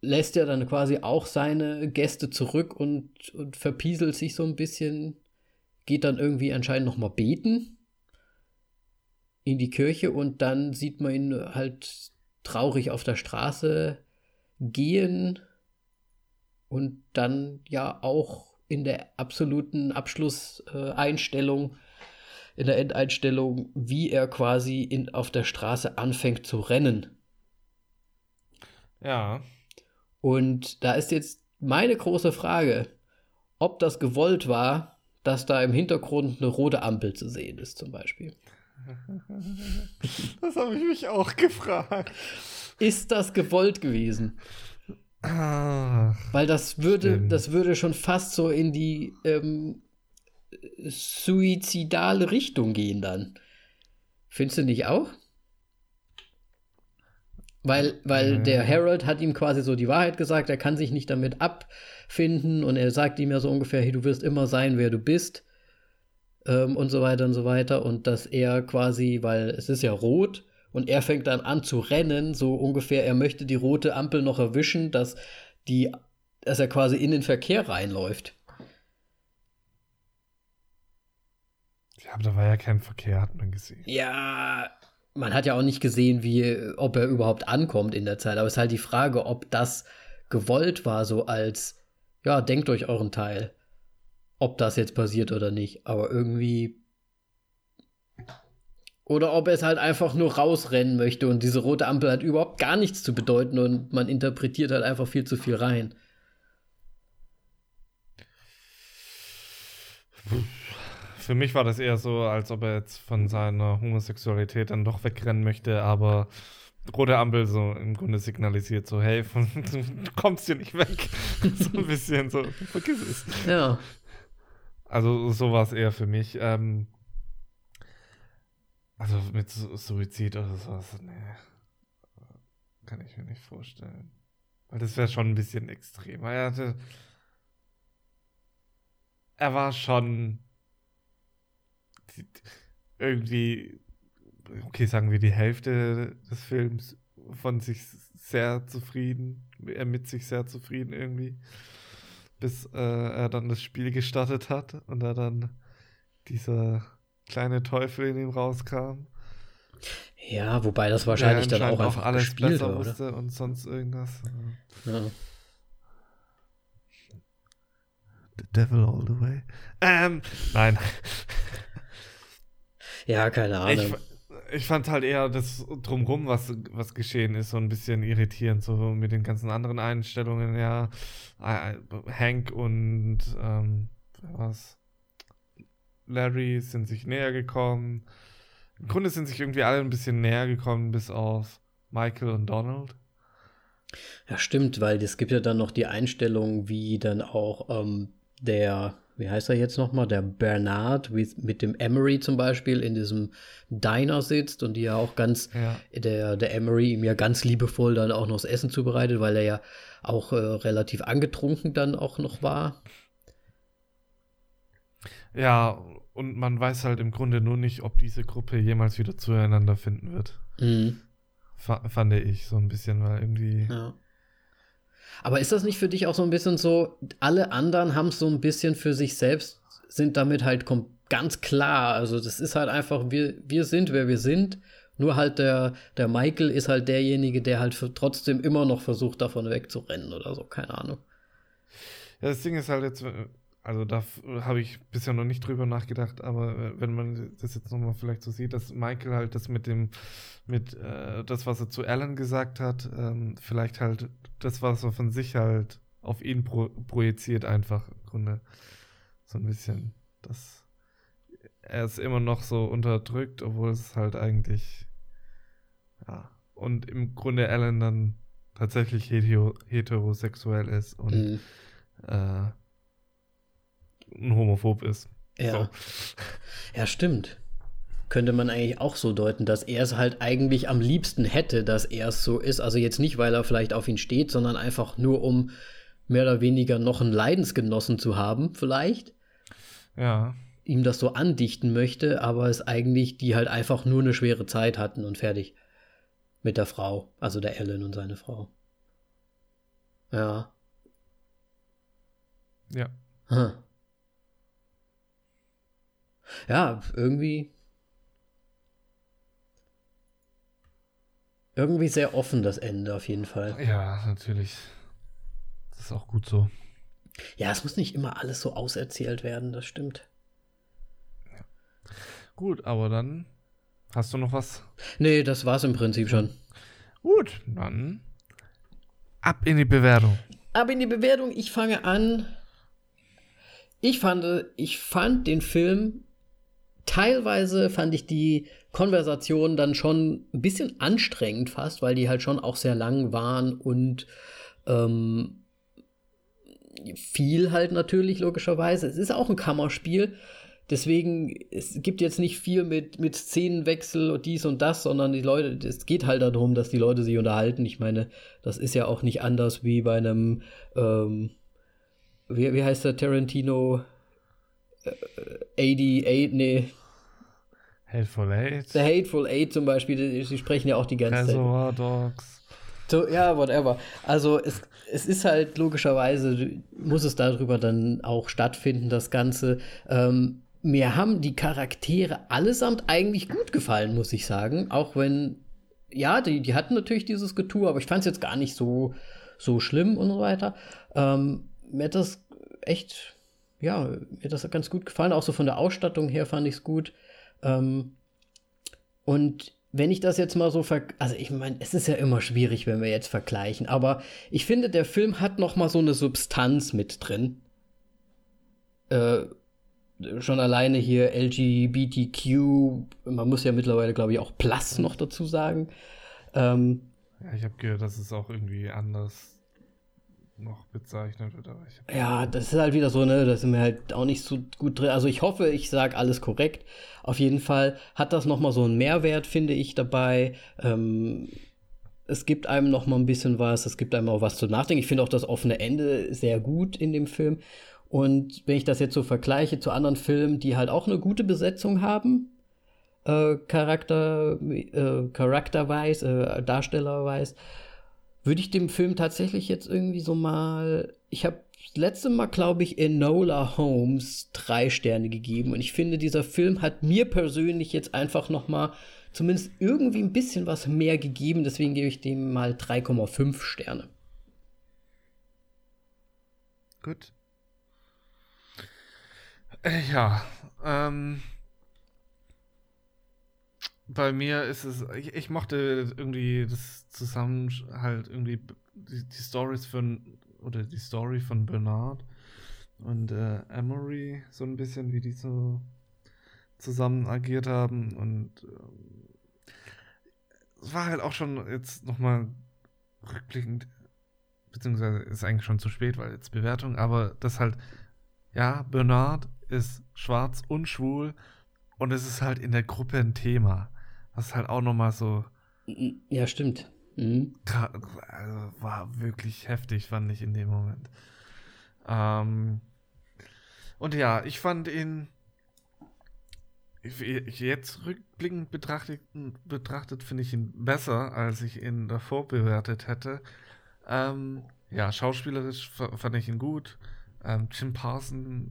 lässt ja dann quasi auch seine Gäste zurück und, und verpieselt sich so ein bisschen, geht dann irgendwie anscheinend noch mal beten in die Kirche und dann sieht man ihn halt traurig auf der Straße gehen und dann ja auch in der absoluten Abschlusseinstellung, in der Endeinstellung, wie er quasi in, auf der Straße anfängt zu rennen. Ja. Und da ist jetzt meine große Frage, ob das gewollt war, dass da im Hintergrund eine rote Ampel zu sehen ist, zum Beispiel. Das habe ich mich auch gefragt. Ist das gewollt gewesen? Ach, Weil das würde, stimmt. das würde schon fast so in die ähm, suizidale Richtung gehen dann. Findest du nicht auch? Weil, weil Ja. der Harold hat ihm quasi so die Wahrheit gesagt, er kann sich nicht damit abfinden und er sagt ihm ja so ungefähr, hey, du wirst immer sein, wer du bist ähm, und so weiter und so weiter und dass er quasi, weil es ist ja rot und er fängt dann an zu rennen, so ungefähr, er möchte die rote Ampel noch erwischen, dass die, dass er quasi in den Verkehr reinläuft. Ja, aber da war ja kein Verkehr, hat man gesehen. Ja, man hat ja auch nicht gesehen, wie, ob er überhaupt ankommt in der Zeit. Aber es ist halt die Frage, ob das gewollt war, so als, ja, denkt euch euren Teil. Ob das jetzt passiert oder nicht. Aber irgendwie. Oder ob er es halt einfach nur rausrennen möchte und diese rote Ampel hat überhaupt gar nichts zu bedeuten und man interpretiert halt einfach viel zu viel rein. Für mich war das eher so, als ob er jetzt von seiner Homosexualität dann doch wegrennen möchte, aber rote Ampel so im Grunde signalisiert so, hey, von, du kommst hier nicht weg. so ein bisschen so, vergiss es. Ja. Also so war es eher für mich. Ähm, also mit Su- Suizid oder sowas, nee. Kann ich mir nicht vorstellen. Weil das wäre schon ein bisschen extrem. Er hatte. Er war schon irgendwie, okay, sagen wir die Hälfte des Films von sich sehr zufrieden, er mit sich sehr zufrieden irgendwie, bis äh, er dann das Spiel gestartet hat und er dann dieser kleine Teufel in ihm rauskam. Ja, wobei das wahrscheinlich dann auch einfach alles gespielt besser oder? wusste und sonst irgendwas. Ja. The devil all the way. Ähm, nein. ja, keine Ahnung. Ich, ich fand halt eher das drumrum, was, was geschehen ist, so ein bisschen irritierend, so mit den ganzen anderen Einstellungen, ja. Äh, Hank und ähm, war's? Larry sind sich näher gekommen. Im Grunde sind sich irgendwie alle ein bisschen näher gekommen, bis auf Michael und Donald. Ja, stimmt, weil es gibt ja dann noch die Einstellung, wie dann auch ähm, der, wie heißt er jetzt nochmal, der Bernard wie, mit dem Emery zum Beispiel in diesem Diner sitzt und die ja auch ganz, Ja. der, der Emery ihm ja ganz liebevoll dann auch noch das Essen zubereitet, weil er ja auch äh, relativ angetrunken dann auch noch war. Ja, und man weiß halt im Grunde nur nicht, ob diese Gruppe jemals wieder zueinander finden wird. Mhm. Fa fand ich so ein bisschen, weil irgendwie. Ja. Aber ist das nicht für dich auch so ein bisschen so, alle anderen haben es so ein bisschen für sich selbst, sind damit halt ganz klar. Also das ist halt einfach, wir, wir sind, wer wir sind. Nur halt der, der Michael ist halt derjenige, der halt trotzdem immer noch versucht, davon wegzurennen oder so, keine Ahnung. Ja, das Ding ist halt jetzt, also da habe ich bisher noch nicht drüber nachgedacht, aber äh, wenn man das jetzt nochmal vielleicht so sieht, dass Michael halt das mit dem, mit äh, das, was er zu Alan gesagt hat, ähm, vielleicht halt das, was er von sich halt auf ihn pro projiziert, einfach im Grunde so ein bisschen, dass er es immer noch so unterdrückt, obwohl es halt eigentlich, ja, und im Grunde Alan dann tatsächlich hetero heterosexuell ist und mhm. äh, ein Homophob ist. Ja. So. Ja, stimmt. Könnte man eigentlich auch so deuten, dass er es halt eigentlich am liebsten hätte, dass er es so ist. Also jetzt nicht, weil er vielleicht auf ihn steht, sondern einfach nur, um mehr oder weniger noch einen Leidensgenossen zu haben, vielleicht. Ja. Ihm das so andichten möchte, aber es eigentlich, die halt einfach nur eine schwere Zeit hatten und fertig. Mit der Frau, also der Ellen und seine Frau. Ja. Ja. Hm. Ja, irgendwie. Irgendwie sehr offen das Ende auf jeden Fall. Ja, natürlich. Das ist auch gut so. Ja, es muss nicht immer alles so auserzählt werden, das stimmt. Ja. Gut, aber dann hast du noch was? Nee, das war's im Prinzip schon. Gut, dann ab in die Bewertung. Ab in die Bewertung. Ich fange an. Ich fand, ich fand den Film teilweise fand ich die Konversation dann schon ein bisschen anstrengend fast, weil die halt schon auch sehr lang waren und ähm, viel halt natürlich, logischerweise. Es ist auch ein Kammerspiel. Deswegen, es gibt jetzt nicht viel mit, mit Szenenwechsel und dies und das, sondern die Leute, es geht halt darum, dass die Leute sich unterhalten. Ich meine, das ist ja auch nicht anders wie bei einem, ähm, wie, wie heißt der Tarantino? Äh, 88, nee, Hateful Eight. The Hateful Eight zum Beispiel, sie sprechen ja auch die ganze Reservoir Zeit. Dogs. So, ja, whatever. Also es, es ist halt logischerweise, muss es darüber dann auch stattfinden, das Ganze. Ähm, mir haben die Charaktere allesamt eigentlich gut gefallen, muss ich sagen. Auch wenn, ja, die, die hatten natürlich dieses Getue, aber ich fand es jetzt gar nicht so, so schlimm und so weiter. Ähm, mir hat das echt, ja, mir hat das ganz gut gefallen. Auch so von der Ausstattung her fand ich es gut. Ähm, und wenn ich das jetzt mal so ver also ich meine, es ist ja immer schwierig, wenn wir jetzt vergleichen, aber ich finde, der Film hat noch mal so eine Substanz mit drin. Äh, schon alleine hier LGBTQ, man muss ja mittlerweile, glaube ich, auch Plus noch dazu sagen. Ähm, ja, ich habe gehört, dass es auch irgendwie anders noch bezeichnet. Aber ich ja, das ist halt wieder so, ne, da sind wir halt auch nicht so gut drin. Also ich hoffe, ich sage alles korrekt. Auf jeden Fall hat das noch mal so einen Mehrwert, finde ich, dabei. Ähm, es gibt einem noch mal ein bisschen was, es gibt einem auch was zu nachdenken. Ich finde auch das offene Ende sehr gut in dem Film. Und wenn ich das jetzt so vergleiche zu anderen Filmen, die halt auch eine gute Besetzung haben, äh, Charakter, äh, charakterweise, äh, darstellerweise, würde ich dem Film tatsächlich jetzt irgendwie so mal. Ich habe letzte Mal, glaube ich, Enola Holmes drei Sterne gegeben. Und ich finde, dieser Film hat mir persönlich jetzt einfach noch mal zumindest irgendwie ein bisschen was mehr gegeben. Deswegen gebe ich dem mal 3,5 Sterne. Gut. Äh, ja, ähm, bei mir ist es, ich, ich mochte irgendwie das Zusammenhalt, irgendwie die, die Stories von, oder die Story von Bernard und äh, Emery, so ein bisschen, wie die so zusammen agiert haben und äh, es war halt auch schon jetzt nochmal rückblickend, beziehungsweise ist eigentlich schon zu spät, weil jetzt Bewertung, aber das halt, ja, Bernard ist schwarz und schwul und es ist halt in der Gruppe ein Thema. Das ist halt auch nochmal so. Ja, stimmt. Mhm. Also war wirklich heftig, fand ich in dem Moment. Ähm, und ja, ich fand ihn jetzt rückblickend betrachtet, betrachtet finde ich ihn besser, als ich ihn davor bewertet hätte. Ähm, ja, schauspielerisch fand ich ihn gut. Ähm, Jim Parson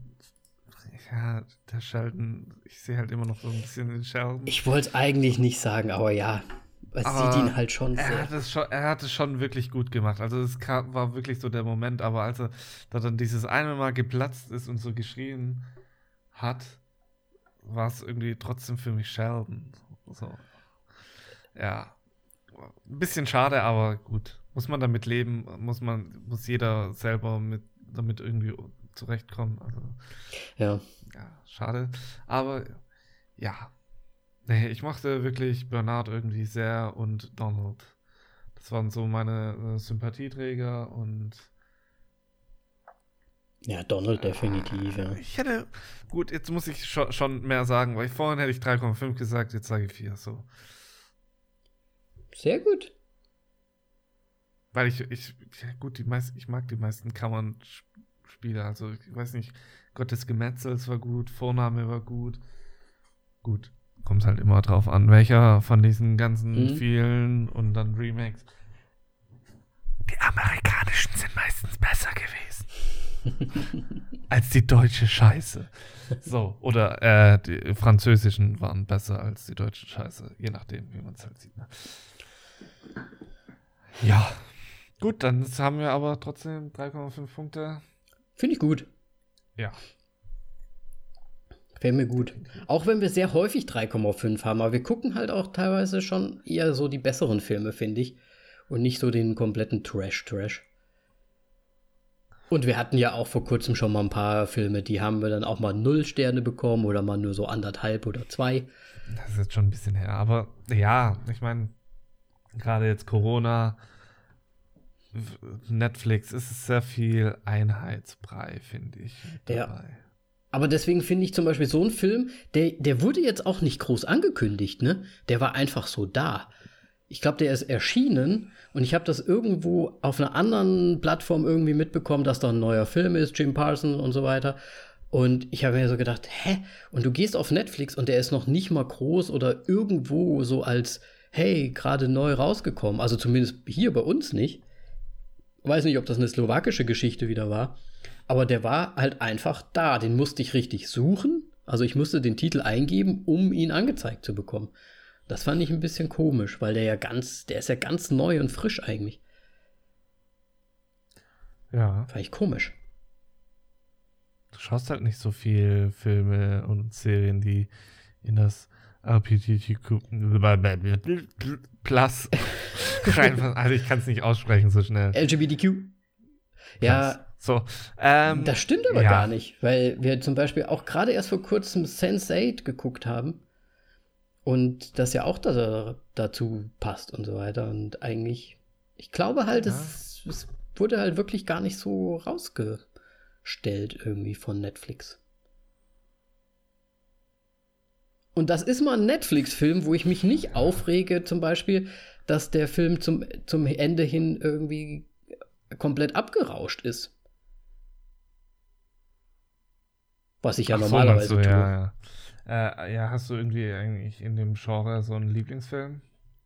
ja, der Sheldon, ich sehe halt immer noch so ein bisschen den Sheldon. Ich wollte es eigentlich nicht sagen, aber ja, es aber sieht ihn halt schon er sehr. Hat es schon, er hat es schon wirklich gut gemacht. Also es war wirklich so der Moment, aber als er da dann dieses eine Mal geplatzt ist und so geschrien hat, war es irgendwie trotzdem für mich Sheldon. So. Ja. Ein bisschen schade, aber gut. Muss man damit leben, muss man, muss jeder selber mit, damit irgendwie zurechtkommen. Also, ja. Ja, schade. Aber ja. Nee, ich mochte wirklich Bernard irgendwie sehr und Donald. Das waren so meine äh, Sympathieträger und. Ja, Donald definitiv, ja. Ich hätte. Gut, jetzt muss ich schon, schon mehr sagen, weil vorhin hätte ich 3,5 gesagt, jetzt sage ich 4. So. Sehr gut. Weil ich, ich, ja gut, die meisten, ich mag die meisten Kammern-Spiele. Also, ich weiß nicht, Gott des Gemetzels war gut, Vorname war gut. Gut, kommt halt immer drauf an, welcher von diesen ganzen Mhm. vielen und dann Remakes. Die amerikanischen sind meistens besser gewesen. als die deutsche Scheiße. So, oder äh, die französischen waren besser als die deutsche Scheiße, je nachdem, wie man es halt sieht. Ne? Ja, gut, dann haben wir aber trotzdem 3,5 Punkte. Finde ich gut. Ja. Wäre mir gut. Auch wenn wir sehr häufig 3,5 haben, aber wir gucken halt auch teilweise schon eher so die besseren Filme, finde ich. Und nicht so den kompletten Trash-Trash. Und wir hatten ja auch vor kurzem schon mal ein paar Filme, die haben wir dann auch mal null Sterne bekommen oder mal nur so anderthalb oder zwei. Das ist jetzt schon ein bisschen her, aber ja, ich meine, gerade jetzt Corona, Netflix, es ist sehr viel Einheitsbrei, finde ich. mit Ja. dabei. Aber deswegen finde ich zum Beispiel so einen Film, der, der wurde jetzt auch nicht groß angekündigt, ne? Der war einfach so da. Ich glaube, der ist erschienen und ich habe das irgendwo auf einer anderen Plattform irgendwie mitbekommen, dass da ein neuer Film ist, Jim Parsons und so weiter. Und ich habe mir so gedacht, hä? Und du gehst auf Netflix und der ist noch nicht mal groß oder irgendwo so als, hey, gerade neu rausgekommen. Also zumindest hier bei uns nicht. Weiß nicht, ob das eine slowakische Geschichte wieder war. Aber der war halt einfach da. Den musste ich richtig suchen. Also ich musste den Titel eingeben, um ihn angezeigt zu bekommen. Das fand ich ein bisschen komisch, weil der ja ganz, der ist ja ganz neu und frisch eigentlich. Ja, Fand ich komisch. du schaust halt nicht so viel Filme und Serien, die in das LGBTQ Plus. Also ich kann es nicht aussprechen so schnell. LGBTQ. Ja, So, ähm, das stimmt aber ja. gar nicht, weil wir zum Beispiel auch gerade erst vor kurzem Sense8 geguckt haben und das ja auch da, dazu passt und so weiter. Und eigentlich, ich glaube halt, es, es wurde halt wirklich gar nicht so rausgestellt irgendwie von Netflix. Und das ist mal ein Netflix-Film, wo ich mich nicht aufrege, zum Beispiel, dass der Film zum, zum Ende hin irgendwie komplett abgerauscht ist. Was ich ja ach so, normalerweise du, tue. ja, ja. Äh, ja, hast du irgendwie eigentlich in dem Genre so einen Lieblingsfilm?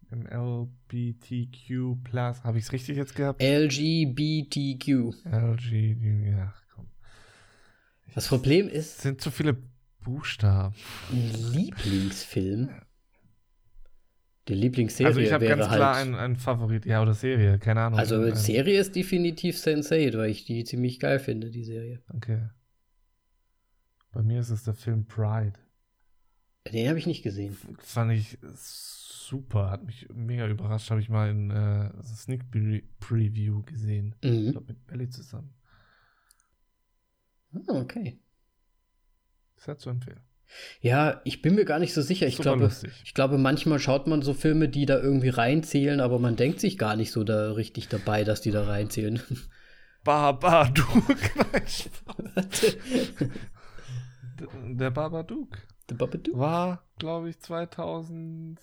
Im LGBTQ Plus, habe ich es richtig jetzt gehabt? LGBTQ. LG, ja, komm. Das Problem Es ist, sind zu viele Buchstaben. ein Lieblingsfilm. Die Lieblingsserie Also ich habe ganz halt. klar einen, einen Favorit, ja, oder Serie, keine Ahnung. also Serie ist definitiv Sense8, weil ich die ziemlich geil finde, die Serie. Okay. Bei mir ist es der Film Pride. Den habe ich nicht gesehen. Fand ich super, hat mich mega überrascht. Habe ich mal in äh, Sneak Pre- Preview gesehen. Ich Mhm. glaube mit Belly zusammen. Ah, okay. Sehr zu empfehlen. Ja, ich bin mir gar nicht so sicher. Ich Super glaube, lustig. ich glaube, manchmal schaut man so Filme, die da irgendwie reinzählen, aber man denkt sich gar nicht so da richtig dabei, dass die da reinzählen. Babadook. Der Babadook The Babadook? war, glaube ich, 2017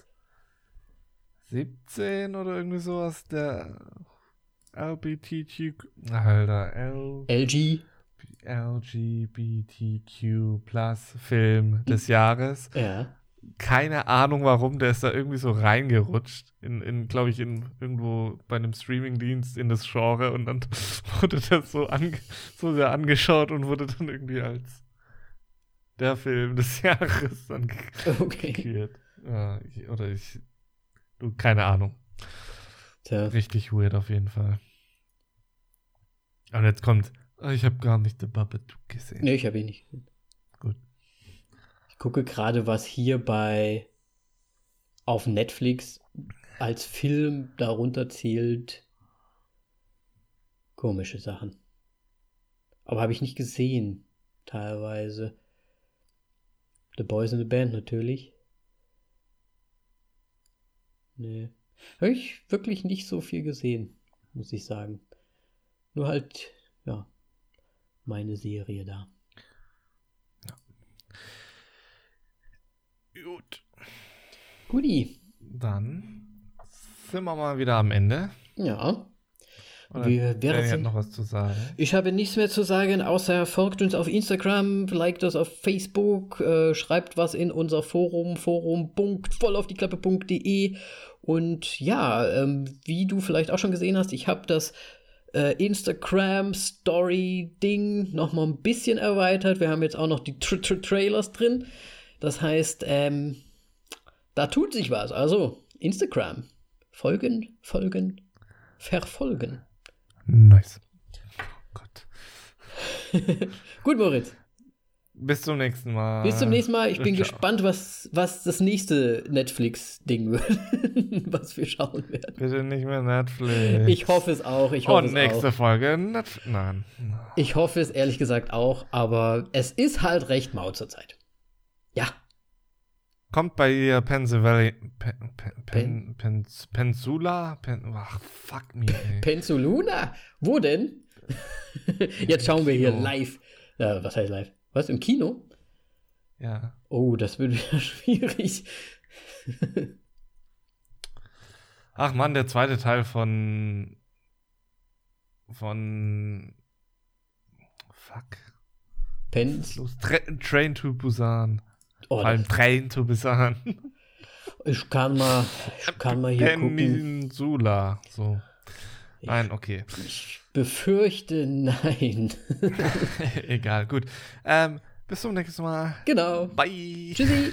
oder irgendwie sowas. Der LBTQ. Alter, L. LG. LGBTQ Plus Film des Jahres. Ja. Keine Ahnung warum, der ist da irgendwie so reingerutscht. In, in glaube ich, in irgendwo bei einem Streamingdienst in das Genre und dann wurde das so, so sehr angeschaut und wurde dann irgendwie als der Film des Jahres dann Okay. gekürt. Ja, ich, oder ich. Du, keine Ahnung. Tja. Richtig weird auf jeden Fall. Und jetzt kommt, ich habe gar nicht The Babadook gesehen. Nee, ich habe ihn nicht gesehen. Gut. Ich gucke gerade, was hier bei auf Netflix als Film darunter zählt. Komische Sachen. Aber habe ich nicht gesehen, teilweise. The Boys in the Band natürlich. Nee. Habe ich wirklich nicht so viel gesehen, muss ich sagen. Nur halt, ja, meine Serie da. Gut. Guti. Dann sind wir mal wieder am Ende. Ja. Oder Wir- noch was zu sagen. Ich habe nichts mehr zu sagen, außer folgt uns auf Instagram, liked uns auf Facebook, äh, schreibt was in unser Forum, forum.vollaufdieklappe.de und ja, ähm, wie du vielleicht auch schon gesehen hast, ich habe das äh, Instagram Story Ding noch mal ein bisschen erweitert. Wir haben jetzt auch noch die Tr Tr Trailers drin. Das heißt, ähm, da tut sich was. Also Instagram folgen, folgen, verfolgen. Nice. Oh Gott. Gut, Moritz. Bis zum nächsten Mal. Bis zum nächsten Mal. Ich bin Ciao. gespannt, was, was das nächste Netflix-Ding wird, was wir schauen werden. Bitte nicht mehr Netflix. Ich hoffe es auch. Ich hoffe Und es nächste auch. Folge Netflix. Nein. Ich hoffe es ehrlich gesagt auch, aber es ist halt recht mau zurzeit. Ja, Kommt bei ihr Pennsylvania. Pen, Pen, Pen, Pen, Peninsula? Pen, ach, fuck me, ey. Pensuluna? Wo denn? Jetzt schauen wir hier live. Ja, was heißt live? Was, im Kino? Ja. Oh, das wird wieder schwierig. Ach man, der zweite Teil von. Von. Fuck. Pens. Los. Tra Train to Busan. Oh, Vor allem Train to Busan. ich kann mal, ich kann mal hier gucken. Peninsula. So. Nein, okay. Ich befürchte nein. Egal, gut. Ähm, bis zum nächsten Mal. genau. Bye. Tschüssi.